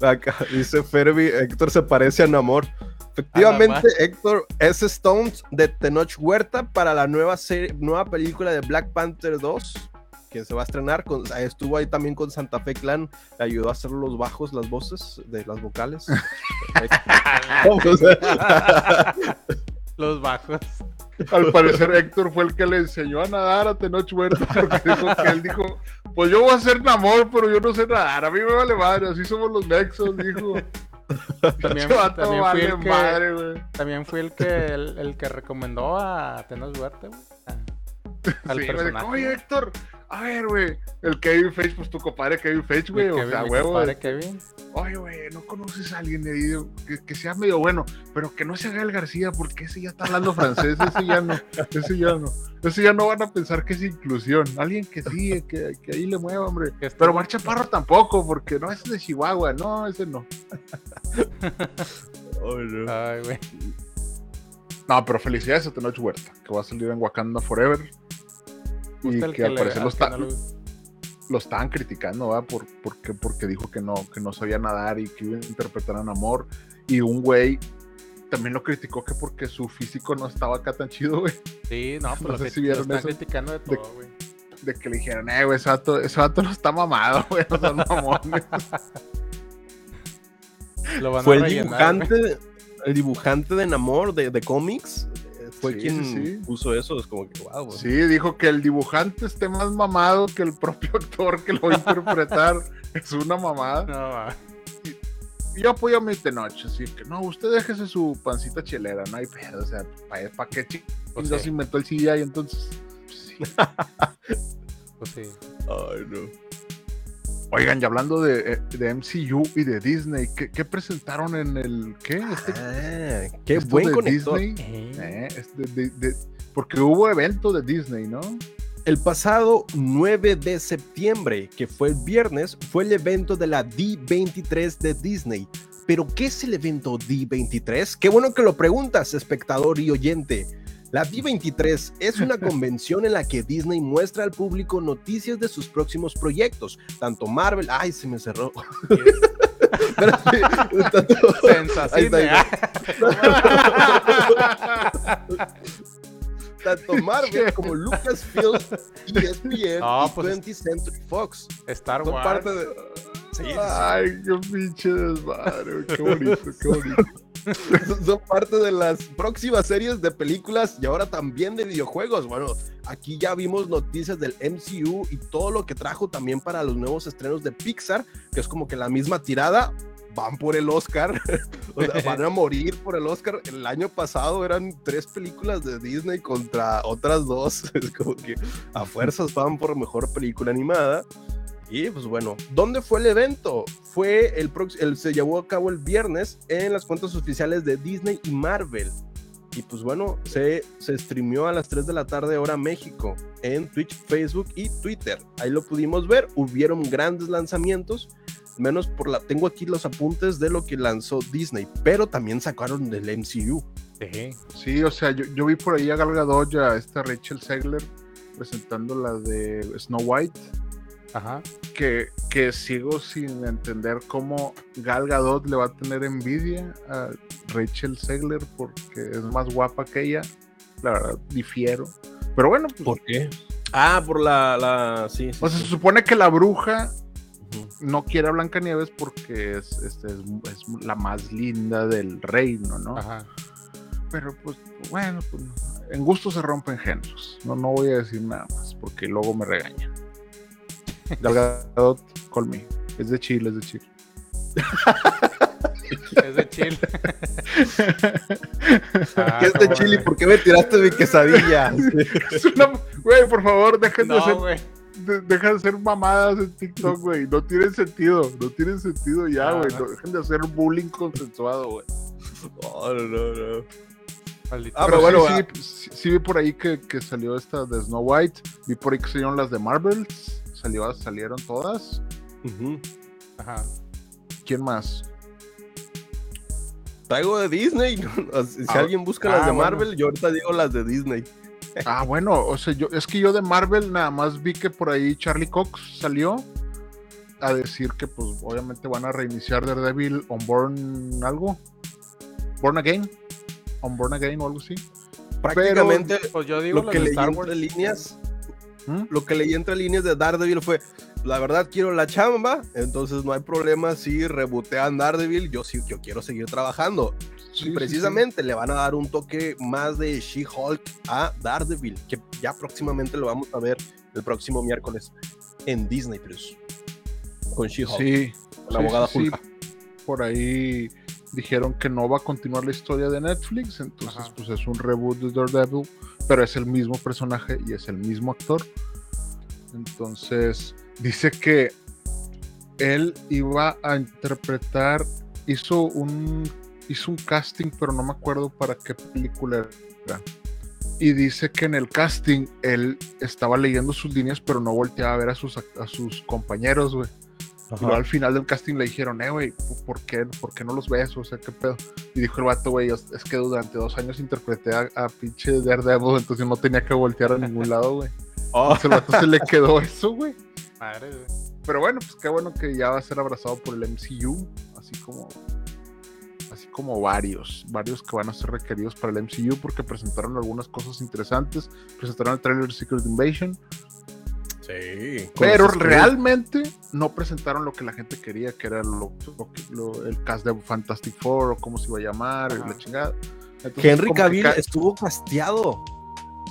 Speaker 1: Acá dice Ferby, Héctor se parece a Namor. Efectivamente, Héctor es Stones de Tenoch Huerta para la nueva serie, nueva película de Black Panther 2 que se va a estrenar. Con, estuvo ahí también con Santa Fe Clan, le ayudó a hacer los bajos, las voces de las vocales.
Speaker 3: Los bajos.
Speaker 2: Al parecer Héctor fue el que le enseñó a nadar a Tenoch Huerta porque dijo que él dijo, pues yo voy a ser Namor, pero yo no sé nadar, a mí me vale madre, así somos los nexos, dijo.
Speaker 3: También, también fui
Speaker 2: vale
Speaker 3: el que,
Speaker 2: madre, güey.
Speaker 3: también fui el que el, el que recomendó a Tenos Huerta, güey. Al
Speaker 2: Sí,
Speaker 3: personaje.
Speaker 2: oye Héctor, a ver, güey, el Kevin Feige, pues tu compadre Kevin Feige, güey, o
Speaker 3: Kevin,
Speaker 2: sea, huevo. Oye, güey, no conoces a alguien ahí que, que sea medio bueno, pero que no sea Gael García, porque ese ya está hablando francés, ese ya no, ese ya no. Ese ya no van a pensar que es inclusión. Alguien que sí, que, que ahí le mueva, hombre. Pero Mar Chaparro tampoco, porque no, ese es de Chihuahua, no, ese no.
Speaker 1: Oh, no.
Speaker 3: Ay, güey.
Speaker 2: No, pero felicidades a Tenoch Huerta, que va a salir en Wakanda Forever. Y que, al
Speaker 3: le-
Speaker 2: parecer lo,
Speaker 3: al que
Speaker 2: está-
Speaker 3: no lo-
Speaker 2: estaban criticando, ¿va? Por, porque, porque dijo que no, que no sabía nadar y que iba a interpretar a Namor. Y un güey también lo criticó que porque su físico no estaba acá tan chido, güey.
Speaker 3: Sí, no,
Speaker 2: No
Speaker 3: pero
Speaker 2: sé
Speaker 3: lo,
Speaker 2: si
Speaker 3: cri- lo
Speaker 2: vieron
Speaker 3: están
Speaker 2: eso.
Speaker 3: criticando de todo, güey.
Speaker 2: De que le dijeron, eh, güey, ese vato, ese vato no está mamado, güey, no son mamones.
Speaker 3: Lo van a
Speaker 1: Fue el
Speaker 3: rellenar, güey.
Speaker 1: dibujante, el dibujante de Namor de, de cómics. Fue
Speaker 2: Sí,
Speaker 1: quien
Speaker 2: sí, sí.
Speaker 1: puso eso. Es como que, wow.
Speaker 2: Sí, dijo que el dibujante esté más mamado que el propio actor que lo va a interpretar. es una mamada.
Speaker 3: No, va.
Speaker 2: Y yo apoyo a mi Tenoch, así que no, usted déjese su pancita chelera, no hay pedo, o sea, ¿para pa qué
Speaker 3: Pues
Speaker 2: chingos
Speaker 3: sí.
Speaker 2: inventó el CGI? Entonces, pues, sí.
Speaker 3: Pues sí.
Speaker 1: Ay, no.
Speaker 2: Oigan, y hablando de, eh, de MCU y de Disney, ¿qué, qué presentaron en el. ¿Qué? Este,
Speaker 1: Ah, qué buen
Speaker 2: de
Speaker 1: conector.
Speaker 2: Disney?
Speaker 3: Eh,
Speaker 2: Eh, de- de- porque hubo evento de Disney, ¿no?
Speaker 1: El pasado 9 de septiembre, que fue el viernes, fue el evento de la D23 de Disney. Pero, ¿qué es el evento D23? Qué bueno que lo preguntas, espectador y oyente. La D23 es una convención en la que Disney muestra al público noticias de sus próximos proyectos, tanto Marvel, ay, se me cerró. Tanto- Marvel como Lucasfilm, ESPN y
Speaker 3: pues-
Speaker 1: 20th Century Fox.
Speaker 3: Star
Speaker 1: Son
Speaker 3: Wars.
Speaker 1: parte de. Sí, sí, sí.
Speaker 2: Ay, qué pinche desmadre, qué bonito, qué bonito.
Speaker 1: son parte de las próximas series de películas y ahora también de videojuegos. Bueno, aquí ya vimos noticias del MCU y todo lo que trajo también para los nuevos estrenos de Pixar, que es como que la misma tirada. Van por el Oscar, van a morir por el Oscar. El año pasado eran tres películas de Disney contra otras dos. Es como que a fuerzas van por mejor película animada. Y pues bueno, ¿dónde fue el evento? Fue el, el se llevó a cabo el viernes en las cuentas oficiales de Disney y Marvel. Y pues bueno, se, se streameó a las 3 de la tarde hora México en Twitch, Facebook y Twitter. Ahí lo pudimos ver, hubieron grandes lanzamientos, menos por la tengo aquí los apuntes de lo que lanzó Disney, pero también sacaron del MCU.
Speaker 3: Sí.
Speaker 2: Sí, o sea, yo, yo vi por ahí a Gal Gadot a esta Rachel Segler presentando la de Snow White,
Speaker 3: Ajá.
Speaker 2: que, que sigo sin entender cómo Gal Gadot le va a tener envidia a Rachel Segler porque es más guapa que ella. La verdad, difiero. Pero bueno, pues,
Speaker 1: qué? Ah, por la, la sí, sí,
Speaker 2: o sea,
Speaker 1: sí.
Speaker 2: se supone que la bruja no quiere a Blancanieves porque es, este, es, es la más linda del reino, ¿no?
Speaker 3: Ajá.
Speaker 2: Pero pues bueno, pues, en gusto se rompen géneros. No, no voy a decir nada más porque luego me regañan. Gal Gadot, call me. Es de Chile, es de Chile.
Speaker 3: Es de chill. Ah,
Speaker 1: ¿Qué es de Chile? ¿Por qué me tiraste mi quesadilla?
Speaker 2: Es una- Güey, por favor, dejen de,
Speaker 3: No,
Speaker 2: hacer,
Speaker 3: güey.
Speaker 2: de- dejen de hacer mamadas en TikTok, güey. No tienen sentido. No tienen sentido ya, güey.
Speaker 3: no.
Speaker 2: No, dejen de hacer bullying consensuado, güey.
Speaker 1: No, no, no.
Speaker 3: Maldito.
Speaker 1: Ah,
Speaker 2: Pero
Speaker 1: pero bueno,
Speaker 2: sí, sí, sí- sí vi por ahí que, que salió esta de Snow White. Vi por ahí que salieron las de Marvel. Salió, salieron todas.
Speaker 3: Ajá.
Speaker 2: ¿Quién más?
Speaker 1: Traigo de Disney. Si
Speaker 2: Ah,
Speaker 1: alguien busca las
Speaker 2: ah,
Speaker 1: de
Speaker 2: bueno.
Speaker 1: Marvel, yo ahorita digo las de Disney.
Speaker 2: Ah, bueno, o sea, yo, es que yo de Marvel nada más vi que por ahí Charlie Cox salió a decir que pues obviamente van a reiniciar Daredevil on Born algo. Born Again. On Born Again o algo así.
Speaker 1: Prácticamente
Speaker 3: Pues yo digo
Speaker 1: lo
Speaker 3: las
Speaker 1: que
Speaker 3: de Star Wars.
Speaker 1: líneas,
Speaker 2: ¿Mm?
Speaker 1: lo que leí entre líneas de Daredevil fue, la verdad quiero la chamba, entonces no hay problema si rebotean Daredevil, yo sí, yo quiero seguir trabajando.
Speaker 2: Sí,
Speaker 1: y
Speaker 2: sí,
Speaker 1: precisamente le van a dar un toque más de She-Hulk a Daredevil, que ya próximamente lo vamos a ver el próximo miércoles en Disney Plus. Con She-Hulk,
Speaker 2: sí,
Speaker 1: con la abogada. Hulk.
Speaker 2: Por ahí dijeron que no va a continuar la historia de Netflix, entonces
Speaker 3: Ajá.
Speaker 2: pues es un reboot de Daredevil, pero es el mismo personaje y es el mismo actor. Entonces dice que él iba a interpretar, hizo un, hizo un casting, pero no me acuerdo para qué película era. Y dice que en el casting él estaba leyendo sus líneas, pero no volteaba a ver a sus, a sus compañeros, güey. Y luego al final del casting le dijeron, eh, güey, ¿por qué, ¿por qué no los ves? O sea, ¿qué pedo? Y dijo el vato, güey, es que durante dos años interpreté a, a pinche Daredevil, entonces no tenía que voltear a ningún lado, güey. Entonces el vato se le quedó eso, güey.
Speaker 3: Madre, güey.
Speaker 2: Pero bueno, pues qué bueno que ya va a ser abrazado por el MCU, así como así como varios, varios que van a ser requeridos para el MCU porque presentaron algunas cosas interesantes, presentaron el trailer de Secret Invasion,
Speaker 1: Sí.
Speaker 2: pero realmente no presentaron lo que la gente quería, que era lo, lo que- lo- el cast de Fantastic Four o cómo se iba a llamar, la chingada. Entonces,
Speaker 1: Henry
Speaker 2: que
Speaker 1: Cavill
Speaker 2: ca-
Speaker 1: estuvo casteado.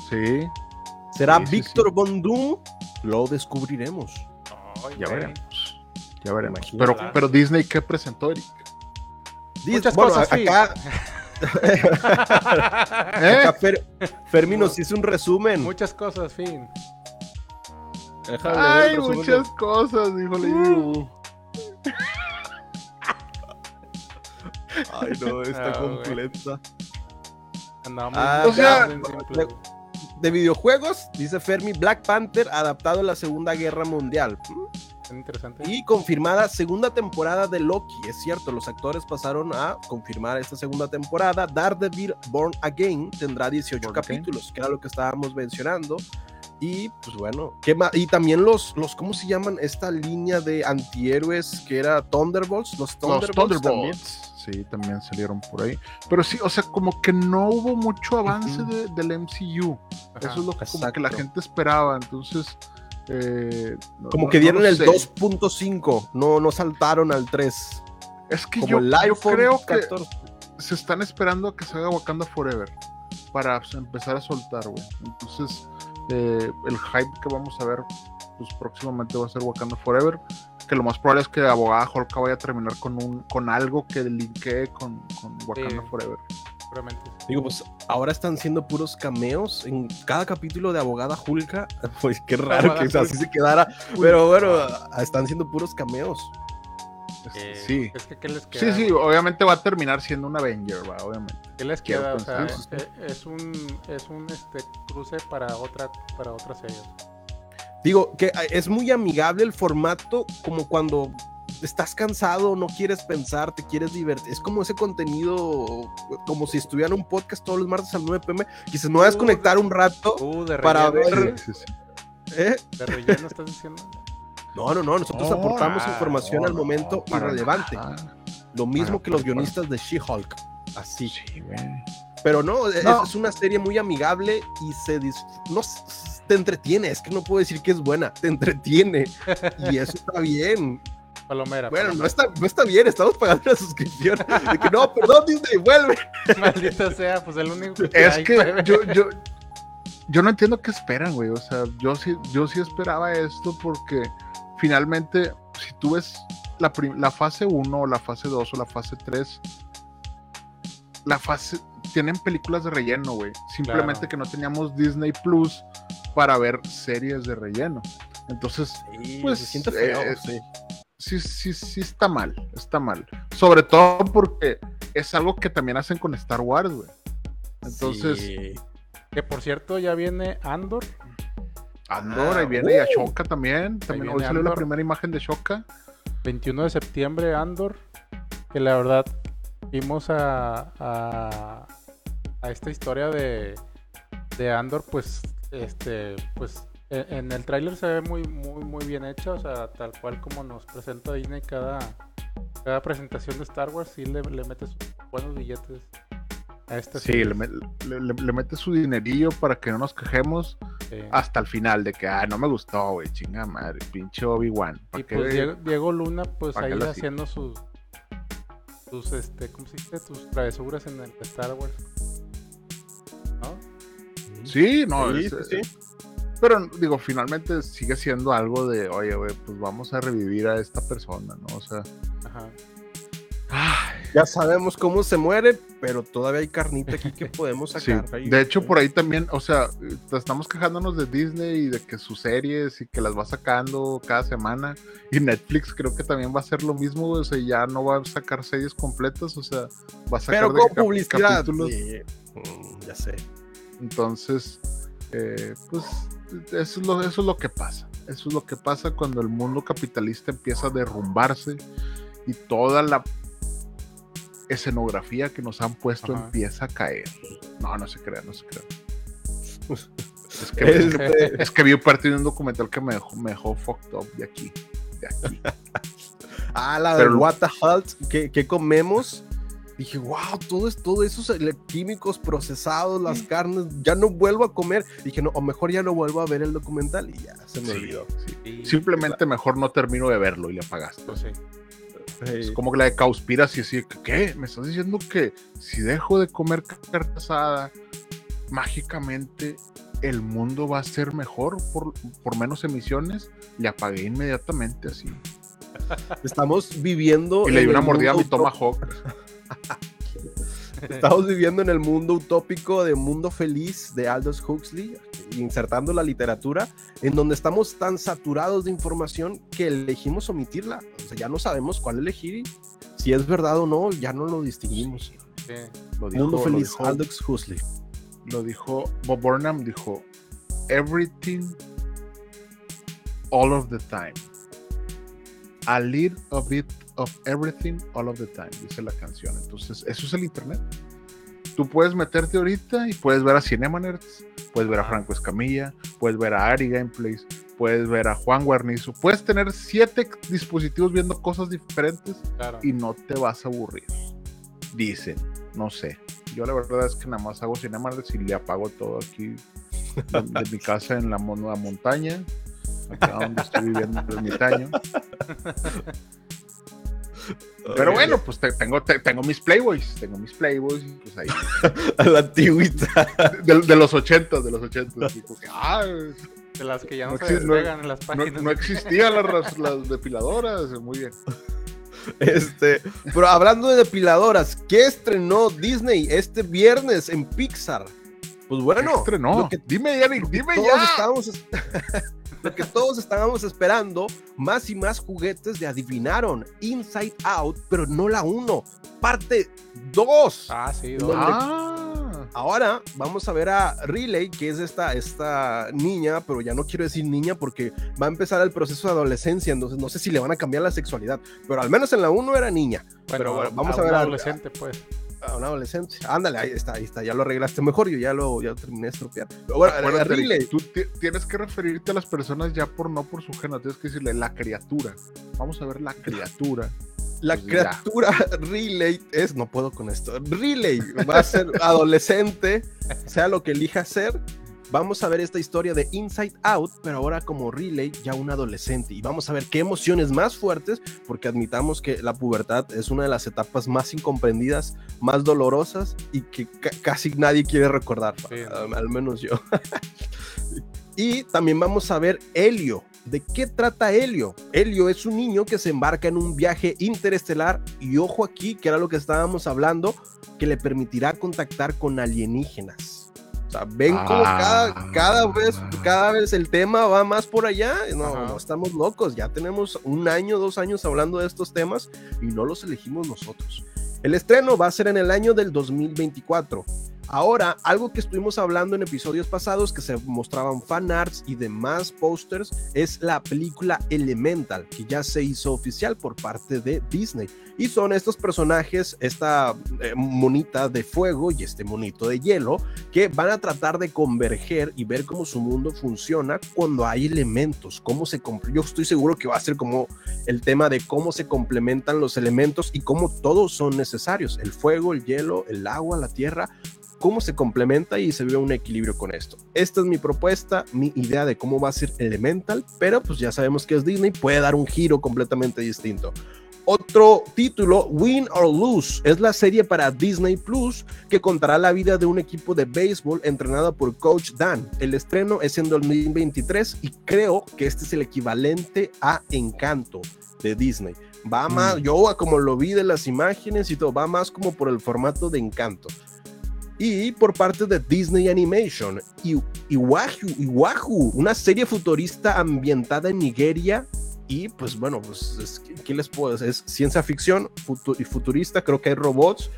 Speaker 2: Sí,
Speaker 1: ¿Será
Speaker 2: Sí, sí,
Speaker 1: Víctor Von Doom? Lo descubriremos.
Speaker 2: Ya
Speaker 3: güey.
Speaker 2: veremos. Ya veremos.
Speaker 1: Imagínate.
Speaker 2: Pero, pero Disney, ¿qué presentó, Eric?
Speaker 1: Dice-
Speaker 3: Muchas
Speaker 1: bueno,
Speaker 3: cosas, sí.
Speaker 1: acá,
Speaker 2: ¿Eh?
Speaker 1: acá Fer- Fermi nos hizo un resumen.
Speaker 3: Muchas cosas, fin.
Speaker 1: Déjame leer
Speaker 2: Ay,
Speaker 1: el resumen
Speaker 2: muchas cosas, dijo Lady
Speaker 1: Ay, no, está
Speaker 3: Ah,
Speaker 1: completa.
Speaker 3: Andamos
Speaker 1: Ah,
Speaker 2: O sea,
Speaker 1: de- videojuegos, dice Fermi, Black Panther adaptado a la Segunda Guerra Mundial.
Speaker 3: Interesante.
Speaker 1: Y confirmada segunda temporada de Loki. Es cierto, los actores pasaron a confirmar esta segunda temporada. Daredevil Born Again tendrá 18
Speaker 2: Born Again.
Speaker 1: capítulos, que era lo que estábamos mencionando. Y pues bueno, ¿qué más? Y también los, los, ¿cómo se llaman? Esta línea de antihéroes que era Thunderbolts. Los
Speaker 2: Los
Speaker 1: Thunderbolts. también.
Speaker 2: Thunderbolts. Sí, también salieron por ahí. Pero sí, o sea, como que no hubo mucho avance de- del MCU.
Speaker 3: Ajá.
Speaker 2: Eso es lo que, como que la gente esperaba. Entonces, eh, no-
Speaker 1: Como
Speaker 2: no-
Speaker 1: que dieron el
Speaker 2: sé.
Speaker 1: 2.5, no, no saltaron al 3.
Speaker 2: Es que
Speaker 1: Como
Speaker 2: yo,
Speaker 1: el
Speaker 2: yo
Speaker 1: iPhone
Speaker 2: creo que
Speaker 1: 14.
Speaker 2: se están esperando a que se haga Wakanda Forever para pues, empezar a soltar, güey. Entonces, eh, el hype que vamos a ver pues próximamente va a ser Wakanda Forever. Que lo más probable es que Abogada Holka vaya a terminar con un con algo que linkee con, con Wakanda
Speaker 3: Sí.
Speaker 2: Forever.
Speaker 3: Seguramente.
Speaker 1: Digo, pues ahora están siendo puros cameos en cada capítulo de Abogada Julka. Pues qué raro
Speaker 3: Abogada
Speaker 1: que así
Speaker 3: Hulk.
Speaker 1: se quedara. Pero bueno, están siendo puros cameos.
Speaker 2: Este,
Speaker 3: Eh,
Speaker 2: sí.
Speaker 3: Es que, ¿qué les
Speaker 2: Sí,
Speaker 3: queda?
Speaker 2: sí, obviamente va a terminar siendo un Avenger, va, obviamente.
Speaker 3: ¿Qué les
Speaker 2: quiero
Speaker 3: queda? O sea,
Speaker 2: pensar.
Speaker 3: eh, es un, es un este, cruce para otra, para otras series.
Speaker 1: Digo, que es muy amigable el formato, como cuando estás cansado, no quieres pensar, te quieres divertir. Es como ese contenido, como si estuviera un podcast todos los martes a las 9 pm. Y dices, me voy a desconectar un rato.
Speaker 3: Uh, de
Speaker 1: Para ver-
Speaker 2: Sí, sí, sí.
Speaker 1: ¿eh?
Speaker 3: De relleno estás diciendo.
Speaker 1: No, no, no, nosotros
Speaker 2: No,
Speaker 1: aportamos
Speaker 3: ah,
Speaker 1: información al momento
Speaker 2: no,
Speaker 1: irrelevante.
Speaker 2: nada.
Speaker 1: Lo mismo
Speaker 2: Para-
Speaker 1: que los guionistas de She-Hulk. Así.
Speaker 2: Sí, güey.
Speaker 1: Pero no, es,
Speaker 2: No.
Speaker 1: es una serie muy amigable y se dis- no, te entretiene. Es que no puedo decir que es buena, te entretiene. Y eso está bien.
Speaker 3: Palomera.
Speaker 1: Bueno, no está, no está bien, estamos pagando una suscripción. De que no, perdón, Disney, vuelve.
Speaker 3: Maldita sea, pues el único que
Speaker 2: Es
Speaker 3: hay,
Speaker 2: que yo, yo, yo no entiendo qué esperan, güey. O sea, yo sí, yo sí esperaba esto porque finalmente, si tú ves la, fase 1 o la fase 2 o la fase 3, la fase tienen películas de relleno, güey. Simplemente
Speaker 3: Claro.
Speaker 2: que no teníamos Disney Plus para ver series de relleno. Entonces, Pues,
Speaker 1: se siente feo,
Speaker 2: eh,
Speaker 1: sí.
Speaker 2: sí, sí, sí está mal, está mal. Sobre todo porque es algo que también hacen con Star Wars, güey. Entonces,
Speaker 1: Sí.
Speaker 3: Que por cierto, ya viene Andor.
Speaker 2: Andor,
Speaker 1: Ah,
Speaker 2: ahí viene y
Speaker 1: uh.
Speaker 2: Ashoka también. También hoy salió la primera imagen de Ashoka.
Speaker 3: 21 de septiembre, Andor. Que la verdad, vimos a, a, a esta historia de, de Andor, pues, este, pues, e- en, el tráiler se ve muy, muy, muy bien hecha. O sea, tal cual como nos presenta Disney cada, cada presentación de Star Wars, sí le, le mete sus buenos billetes a esta
Speaker 2: Sí, le, le- le- le mete su dinerillo para que no nos quejemos hasta el final de que, ah, no me gustó, güey, chinga madre, pinche Obi-Wan. ¿pa'
Speaker 3: Y
Speaker 2: qué?
Speaker 3: pues Diego, Diego Luna, pues
Speaker 2: ¿Pa' qué
Speaker 3: ahí haciendo sus, sus, este, ¿cómo se dice? Sus travesuras en el Star Wars. ¿No?
Speaker 2: Sí, no,
Speaker 1: Sí,
Speaker 2: es-
Speaker 1: sí, sí.
Speaker 2: pero digo, finalmente sigue siendo algo de, oye, güey, pues vamos a revivir a esta persona, ¿no? O sea,
Speaker 3: Ajá.
Speaker 1: Ya sabemos cómo se muere, pero todavía hay carnita aquí que podemos sacar.
Speaker 2: de hecho por ahí también, o sea, estamos quejándonos de Disney y de que sus series y que las va sacando cada semana y Netflix creo que también va a hacer lo mismo, o sea, ya no va a sacar series completas, o sea, va a sacar
Speaker 1: pero
Speaker 2: de
Speaker 1: con
Speaker 2: cap-
Speaker 1: publicidad.
Speaker 2: capítulos.
Speaker 1: sí. Mm, ya sé.
Speaker 2: Entonces, eh, pues eso es, lo, eso es lo que pasa, Eso es lo que pasa cuando el mundo capitalista empieza a derrumbarse y toda la escenografía que nos han puesto
Speaker 3: Ajá.
Speaker 2: empieza a caer. No, no se crea, no se crea. Es que,
Speaker 1: Este-
Speaker 2: es que vi parte de un documental que me dejó, me dejó fucked up de aquí. De aquí.
Speaker 1: Ah, la
Speaker 2: Pero-
Speaker 1: de What the Health que, que comemos. Dije, wow, todo, es, todo esos químicos procesados, las carnes, ya no vuelvo a comer. Dije, no, o mejor ya no vuelvo a ver el documental y ya se me
Speaker 2: Sí,
Speaker 1: olvidó.
Speaker 2: sí.
Speaker 3: Y-
Speaker 2: Simplemente mejor no termino de verlo y le apagaste.
Speaker 3: Pues sí.
Speaker 2: Es como que la de Causpiras y así, que, ¿qué? ¿Me estás diciendo que si dejo de comer carne asada, mágicamente el mundo va a ser mejor por, por menos emisiones? Le apagué inmediatamente así.
Speaker 1: Estamos viviendo.
Speaker 2: Y le di una mordida a mi tomahawk.
Speaker 1: Estamos viviendo en el mundo utópico de Mundo Feliz de Aldous Huxley, insertando la literatura, en donde estamos tan saturados de información que elegimos omitirla. O sea, ya no sabemos cuál elegir y si es verdad o no, ya no lo distinguimos.
Speaker 3: Sí.
Speaker 2: Lo dijo,
Speaker 1: Mundo
Speaker 2: lo
Speaker 1: Feliz,
Speaker 2: dijo-
Speaker 1: Aldous Huxley.
Speaker 2: lo dijo Bob Burnham, dijo, everything, all of the time. A little of it, of everything, all of the time, dice la canción. Entonces, eso es el internet. Tú puedes meterte ahorita y puedes ver a Cinemanerds, puedes ver a Franco Escamilla, puedes ver a Ari Gameplays, puedes ver a Juan Guarnizo, puedes tener siete dispositivos viendo cosas diferentes
Speaker 3: Claro.
Speaker 2: y no te vas a aburrir. Dicen, no sé. Yo la verdad es que nada más hago Cinemarks y le apago todo aquí de, de mi casa en la, mon- la montaña, acá donde estoy viviendo el ermitaño. Pero bueno, pues te- tengo, te- tengo mis Playboys, tengo mis Playboys, y pues ahí,
Speaker 1: A la antigüita.
Speaker 2: de, de los 80, de los 80. así como que, ah,
Speaker 3: De las que ya no,
Speaker 2: No
Speaker 3: se
Speaker 2: no-
Speaker 3: en las páginas.
Speaker 2: no existían las, ras- las depiladoras, muy bien.
Speaker 1: Este, pero hablando de depiladoras, ¿qué estrenó Disney este viernes en Pixar? Pues bueno,
Speaker 2: Estrenó.
Speaker 1: lo que
Speaker 2: dime, Yannick, dime
Speaker 1: todos
Speaker 2: ya.
Speaker 1: estábamos es- lo que todos estábamos esperando, más y más juguetes de adivinaron Inside Out, pero no la 1, parte 2.
Speaker 3: Ah, sí, dos.
Speaker 2: Ah,
Speaker 1: Ahora vamos a ver a Riley, que es esta, esta niña, pero ya no quiero decir niña porque va a empezar el proceso de adolescencia, entonces no sé si le van a cambiar la sexualidad, pero al menos en la 1 era niña, pero bueno, vamos a,
Speaker 3: un
Speaker 1: ver a,
Speaker 3: adolescente, pues.
Speaker 1: A una adolescente. Ándale, ahí está, ahí está, ya lo arreglaste mejor, yo ya lo ya terminé de estropear. Pero bueno,
Speaker 2: Acuérdate,
Speaker 1: Riley,
Speaker 2: tú ti- tienes que referirte a las personas ya por no por su género, tienes que decirle la criatura. Vamos a ver la criatura.
Speaker 1: La
Speaker 2: Pues ya.
Speaker 1: criatura Relay es, no puedo con esto, Relay va a ser adolescente, sea lo que elija ser. Vamos a ver esta historia de Inside Out, pero ahora como Relay ya un adolescente. Y vamos a ver qué emociones más fuertes, porque admitamos que la pubertad es una de las etapas más incomprendidas, más dolorosas y que ca- casi nadie quiere recordar,
Speaker 3: Sí.
Speaker 1: al, al menos yo. y también vamos a ver Helio. ¿De qué trata Helio? Helio es un niño que se embarca en un viaje interestelar y ojo aquí, que era lo que estábamos hablando, que le permitirá contactar con alienígenas. Sea, ven
Speaker 2: Ah.
Speaker 1: cada, cada vez, cada vez el tema va más por allá. No,
Speaker 3: Ajá.
Speaker 1: no estamos locos. Ya tenemos un año, dos años hablando de estos temas y no los elegimos nosotros. El estreno va a ser en el año del 2024. Ahora, algo que estuvimos hablando en episodios pasados, que se mostraban fan arts y demás posters, es la película Elemental, que ya se hizo oficial por parte de Disney. Y son estos personajes, esta eh, monita de fuego y este monito de hielo, que van a tratar de converger y ver cómo su mundo funciona cuando hay elementos, cómo se... Yo estoy seguro que va a ser como el tema de cómo se complementan los elementos y cómo todos son necesarios, el fuego, el hielo, el agua, la tierra, cómo se complementa y se ve un equilibrio con esto. Esta es mi propuesta, mi idea de cómo va a ser Elemental, pero pues ya sabemos que es Disney, puede dar un giro completamente distinto. Otro título, Win or Lose, es la serie para Disney Plus que contará la vida de un equipo de béisbol entrenado por Coach Dan. El estreno es en 2023 y creo que este es el equivalente a Encanto de Disney. Va más, yo como lo vi de las imágenes y todo, va más como por el formato de Encanto. Y por parte de Disney Animation, I- Iwaju, Iwaju, una serie futurista ambientada en Nigeria. Y pues bueno, pues es- ¿qué les puedo decir? Es ciencia ficción futu- y futurista, creo que hay robots.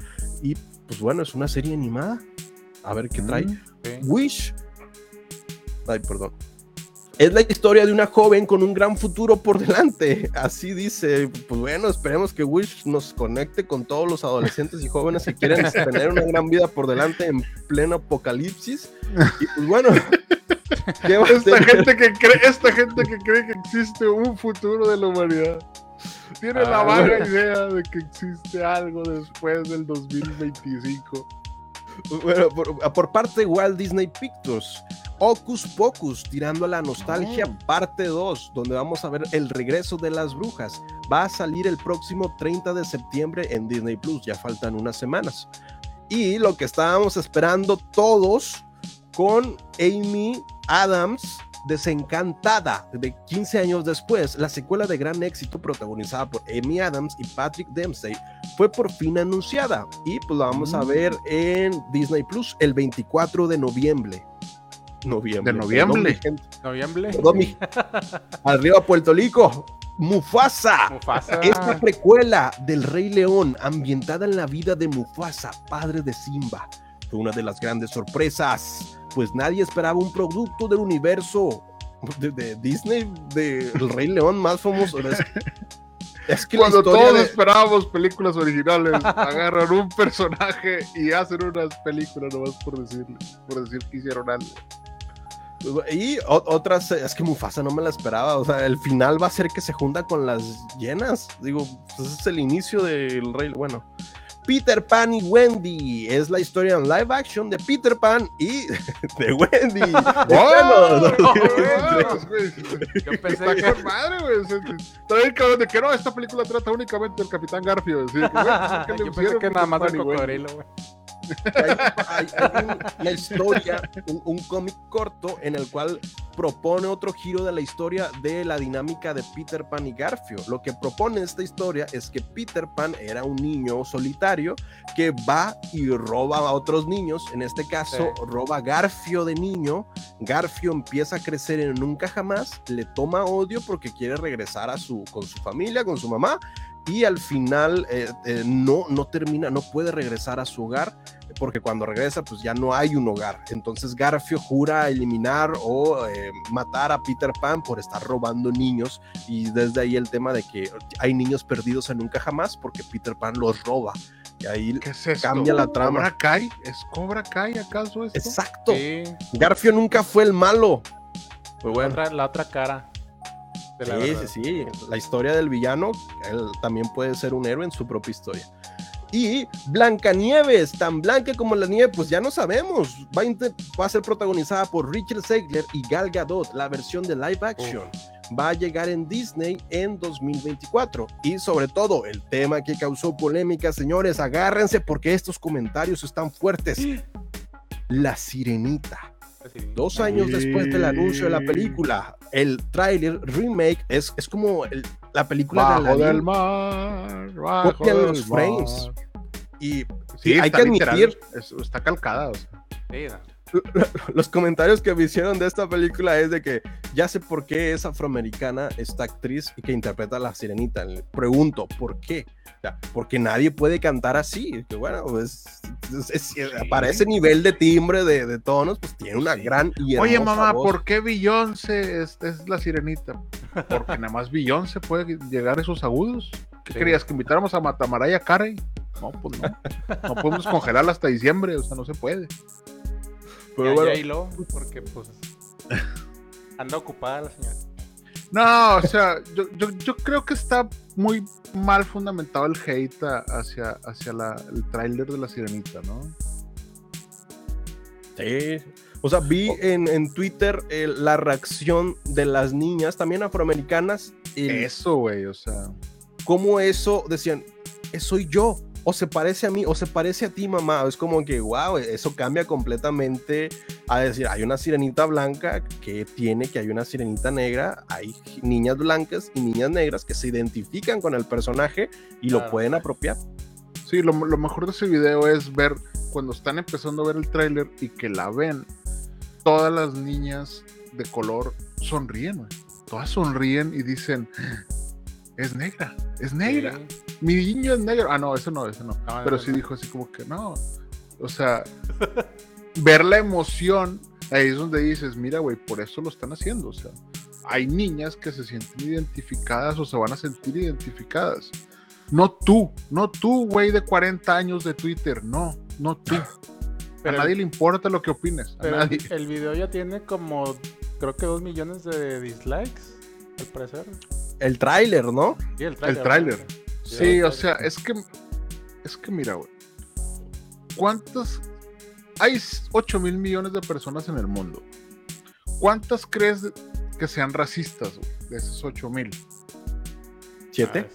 Speaker 1: Y pues bueno, es una serie animada. A ver qué trae.
Speaker 3: Sí.
Speaker 1: Wish. Ay, perdón. Es la historia de una joven con un gran futuro por delante. Así dice. Pues bueno, esperemos que Wish nos conecte con todos los adolescentes y jóvenes que quieren tener una gran vida por delante en pleno apocalipsis. Y pues bueno.
Speaker 2: esta, gente que cree, esta gente que cree que existe un futuro de la humanidad tiene la ah, vaga idea de que existe algo después del 2025.
Speaker 1: Bueno, por, parte de Walt Disney Pictures, Ocus Pocus, tirando a la nostalgia, parte 2, donde vamos a ver el regreso de las brujas. Va a salir el próximo 30 de septiembre en Disney Plus, ya faltan unas semanas. Y lo que estábamos esperando todos con Amy Adams Desencantada, de 15 años después, la secuela de gran éxito protagonizada por Amy Adams y Patrick Dempsey fue por fin anunciada y pues la vamos a mm. ver en Disney Plus el 24 de noviembre.
Speaker 2: Noviembre. De noviembre.
Speaker 3: noviembre.
Speaker 1: Arriba Puerto Rico. Mufasa.
Speaker 3: Mufasa.
Speaker 1: Esta precuela del Rey León, ambientada en la vida de Mufasa, padre de Simba, fue una de las grandes sorpresas pues nadie esperaba un producto del universo de, Disney, del Rey León más famoso.
Speaker 2: Es, que Cuando todos esperábamos películas originales, agarran un personaje y hacen unas películas nomás por decirle, por decir que hicieron algo.
Speaker 1: Y otras, es que Mufasa no me la esperaba. O sea, el final va a ser que se junta con las llenas. Digo, pues es el inicio del rey. Bueno, Peter Pan y Wendy. Es la historia en live action de Peter Pan y de Wendy.
Speaker 2: bueno, Yo pensé que madre, güey. cabrón de que no, esta película trata únicamente del Capitán Garfio. ¿sí?
Speaker 3: Yo pensé que nada más del cocodrilo, güey
Speaker 1: hay, una historia, un, cómic corto en el cual propone otro giro de la historia de la dinámica de Peter Pan y Garfio. Lo que propone esta historia es que Peter Pan era un niño solitario que va y roba a otros niños. En este caso, roba Garfio de niño. Garfio empieza a crecer en nunca jamás, le toma odio porque quiere regresar a su, con su familia, con su mamá y al final eh, eh, no, no termina, no puede regresar a su hogar porque cuando regresa pues ya no hay un hogar. Entonces Garfio jura eliminar o eh, matar a Peter Pan por estar robando niños y desde ahí el tema de que hay niños perdidos en nunca jamás porque Peter Pan los roba. Y ahí cambia la trama.
Speaker 2: ¿Cobra Kai? ¿Es Cobra Kai acaso esto?
Speaker 1: Exacto. Garfio nunca fue el malo.
Speaker 3: Pues bueno. la otra cara
Speaker 1: sí, sí, sí. La historia del villano, él también puede ser un héroe en su propia historia. Y Blancanieves, tan blanca como la nieve, pues ya no sabemos. Va a, va a ser protagonizada por Richard Segler y Gal Gadot, la versión de live action. Va a llegar en Disney en 2024. Y sobre todo, el tema que causó polémica, señores, agárrense porque estos comentarios están fuertes. La sirenita. Dos años después del anuncio de la película, el trailer remake es, es como la película
Speaker 2: bajo del mar, bajo
Speaker 1: los frames. Y hay que admitir,
Speaker 2: está calcada.
Speaker 1: los comentarios que me hicieron de esta película es de que ya sé por qué es afroamericana esta actriz y que interpreta a la sirenita. Pregunto, ¿por qué? porque nadie puede cantar así. Que bueno, pues, para ese nivel de timbre, de, tonos, pues tiene una gran
Speaker 2: y Oye, mamá, ¿por qué Beyoncé es, es, la sirenita? Porque nada más Beyoncé puede llegar a esos agudos. ¿Qué querías? ¿Que invitáramos a Matamaraya Carey? No, pues no. No podemos congelarla hasta diciembre, o sea, no se puede.
Speaker 3: Pero bueno. porque pues anda ocupada la señora.
Speaker 2: No, o sea, yo, yo, creo que está muy mal fundamentado el hate hacia, hacia el tráiler de la sirenita, ¿no?
Speaker 1: Sí. O sea, vi en, Twitter la reacción de las niñas, también afroamericanas.
Speaker 2: eso, güey, o sea.
Speaker 1: Cómo eso decían, soy yo o se parece a mí o se parece a ti, mamá. Es como que, wow, eso cambia completamente a decir, hay una sirenita blanca que tiene que hay una sirenita negra, hay niñas blancas y niñas negras que se identifican con el personaje y lo pueden apropiar.
Speaker 2: Sí, lo, mejor de ese video es ver cuando están empezando a ver el tráiler y que la ven, todas las niñas de color sonríen, Todas sonríen y dicen, es negra, es negra. Mi niño es negro. Ah, no, eso no, eso no. Pero sí dijo así como que no. O sea, ver la emoción ahí es donde dices, mira, güey, por eso lo están haciendo. O sea, hay niñas que se sienten identificadas o se van a sentir identificadas. No tú, no tú, güey, de 40 años de Twitter, no, no tú.
Speaker 3: Pero
Speaker 2: a nadie le importa lo que opines, a
Speaker 3: Pero
Speaker 2: nadie.
Speaker 3: el video ya tiene como, creo que dos millones de dislikes, al parecer.
Speaker 1: El tráiler, ¿no?
Speaker 3: Sí, el
Speaker 2: El
Speaker 3: tráiler. Sí,
Speaker 2: o sea, es que, es que mira, güey. ¿Cuántas? Hay 8 mil millones de personas en el mundo. ¿Cuántas crees que sean racistas, güey, de esos 8 mil?
Speaker 1: ¿Siete?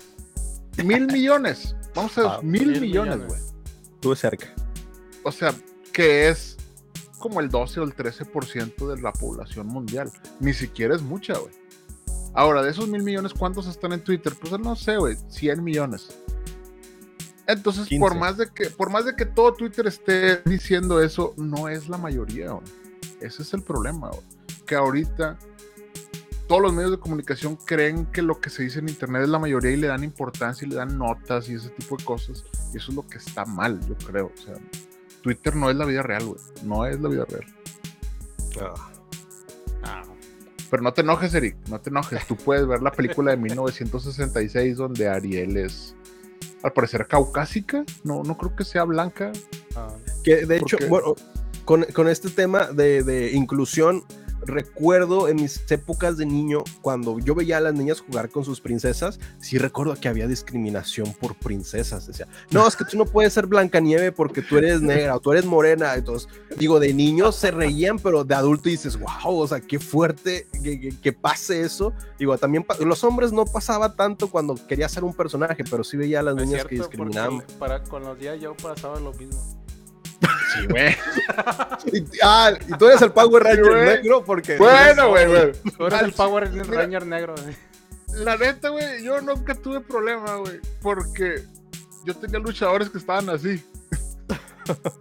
Speaker 3: Ah,
Speaker 2: Mil millones. Vamos a ver,
Speaker 1: Ah,
Speaker 2: mil,
Speaker 3: mil
Speaker 2: millones,
Speaker 3: millones.
Speaker 2: güey.
Speaker 1: Estuve cerca.
Speaker 2: O sea, que es como el 12 o el 13% de la población mundial. Ni siquiera es mucha, güey. Ahora, de esos mil millones, ¿cuántos están en Twitter? Pues no sé, güey, 100 millones. Entonces,
Speaker 1: 15.
Speaker 2: por más de que, por más de que todo Twitter esté diciendo eso, no es la mayoría, güey. Ese es el problema, güey. Que ahorita todos los medios de comunicación creen que lo que se dice en internet es la mayoría y le dan importancia y le dan notas y ese tipo de cosas. Y eso es lo que está mal, yo creo. O sea, Twitter no es la vida real, güey. No es la vida real.
Speaker 3: ah,
Speaker 2: Pero no te enojes, Eric. No te enojes. Tú puedes ver la película de 1966 donde Ariel es, al parecer, caucásica. No, no creo que sea blanca.
Speaker 3: ah.
Speaker 1: Que de hecho, bueno, con, con este tema de, de inclusión, recuerdo en mis épocas de niño, cuando yo veía a las niñas jugar con sus princesas, sí recuerdo que había discriminación por princesas. Decía, no, es que tú no puedes ser Blancanieve porque tú eres negra o tú eres morena. Entonces, digo, de niños se reían, pero de adulto dices, wow, o sea, qué fuerte que, que- que pase eso. Digo, también los hombres no pasaba tanto cuando quería ser un personaje, pero sí veía a las
Speaker 3: es
Speaker 1: niñas que discriminaban.
Speaker 3: para, con los días yo pasaba lo mismo.
Speaker 2: Sí, güey.
Speaker 1: Y, ah, y tú eres el Power Ranger
Speaker 2: güey.
Speaker 1: negro porque.
Speaker 2: bueno, güey, güey.
Speaker 3: Tú eres el Power
Speaker 2: mira.
Speaker 3: Ranger negro.
Speaker 2: La neta, güey, yo nunca tuve problema, güey. Porque yo tenía luchadores que estaban así.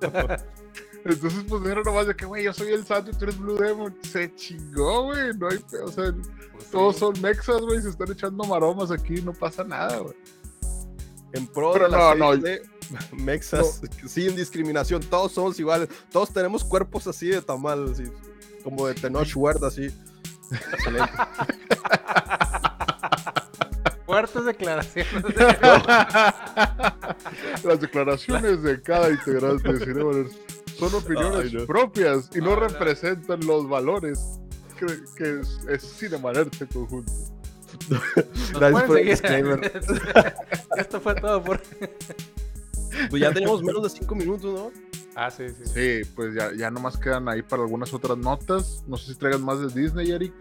Speaker 2: Entonces, pues era nomás de que, güey, yo soy el santo y tú eres Blue Demon. Se chingó, güey. No hay, o sea,
Speaker 3: Pues
Speaker 2: todos
Speaker 3: sí.
Speaker 2: son mexas, güey. Se están echando maromas aquí, no pasa nada, güey.
Speaker 1: En pro
Speaker 2: Pero
Speaker 1: de la
Speaker 2: no, no.
Speaker 1: Mexas, sin discriminación, todos somos iguales, todos tenemos cuerpos así de tamal, así, como de Tenoch Huerta, así. Excelente.
Speaker 3: Fuertes declaraciones.
Speaker 2: Las declaraciones de cada integrante de son opiniones
Speaker 1: Ay, no.
Speaker 2: propias y no,
Speaker 3: No, no.
Speaker 2: representan los valores que, que es, es en conjunto.
Speaker 1: Gracias por el disclaimer.
Speaker 3: Esto fue todo por.
Speaker 1: Pues ya tenemos menos de cinco minutos, ¿no?
Speaker 3: Ah, sí, sí.
Speaker 2: Sí, pues ya, ya nomás quedan ahí para algunas otras notas. No sé si traigan más de Disney, Eric.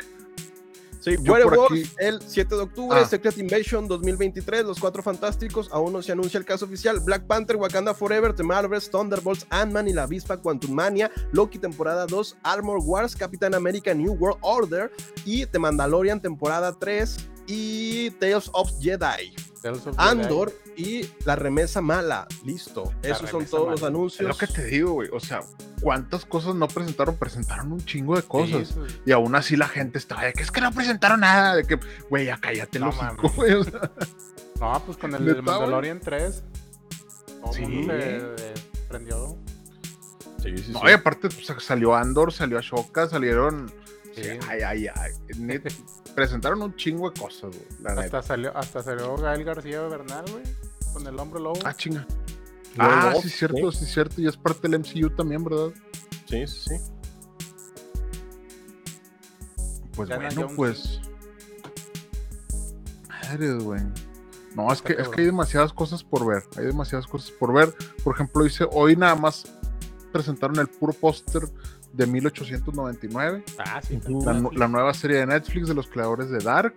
Speaker 1: Sí,
Speaker 2: Yo por
Speaker 1: Werewolf,
Speaker 2: aquí-
Speaker 1: el 7 de octubre,
Speaker 2: Ah.
Speaker 1: Secret Invasion 2023, Los Cuatro Fantásticos, aún no se anuncia el caso oficial, Black Panther, Wakanda Forever, The Marvels, Thunderbolts, Ant-Man y la avispa Quantum Mania, Loki temporada 2, Armor Wars, Capitán América New World Order y The Mandalorian temporada 3 y Tales of Jedi,
Speaker 3: Tales of Jedi.
Speaker 1: Andor y La Remesa Mala. Listo, esos son todos los
Speaker 3: Mala.
Speaker 2: Es
Speaker 1: anuncios.
Speaker 2: lo que te digo, güey. O sea, ¿cuántas cosas no presentaron? Presentaron un chingo de cosas.
Speaker 3: Sí.
Speaker 2: Y aún así la gente estaba de que es que no presentaron nada. De que, güey, ya cállate
Speaker 3: No
Speaker 2: los hocico, güey. O sea,
Speaker 3: No, pues con el
Speaker 2: ¿Neta,
Speaker 3: Mandalorian 3. Todo
Speaker 2: Sí.
Speaker 3: el mundo prendió.
Speaker 1: Sí, sí,
Speaker 2: no,
Speaker 1: sí.
Speaker 2: y aparte pues, salió Andor, salió Ashoka, salieron.
Speaker 3: Sí.
Speaker 2: Ay, ay, ay. Net- presentaron un chingo de cosas, güey. Neta.
Speaker 3: Hasta salió, hasta salió Gael García Bernal, güey. Con el hombre lobo.
Speaker 2: Ah, chinga. Ah, sí, cierto, sí, cierto. Y es parte del MCU también, ¿verdad?
Speaker 1: Sí, sí, sí.
Speaker 2: Pues bueno,
Speaker 3: Jones.
Speaker 2: pues. Madre, güey. No, es que, es que hay demasiadas cosas por ver. Hay demasiadas cosas por ver. Por ejemplo, dice, hoy nada más presentaron el puro póster de 1899.
Speaker 3: Ah, sí.
Speaker 2: La, la nueva serie de Netflix de los creadores de Dark.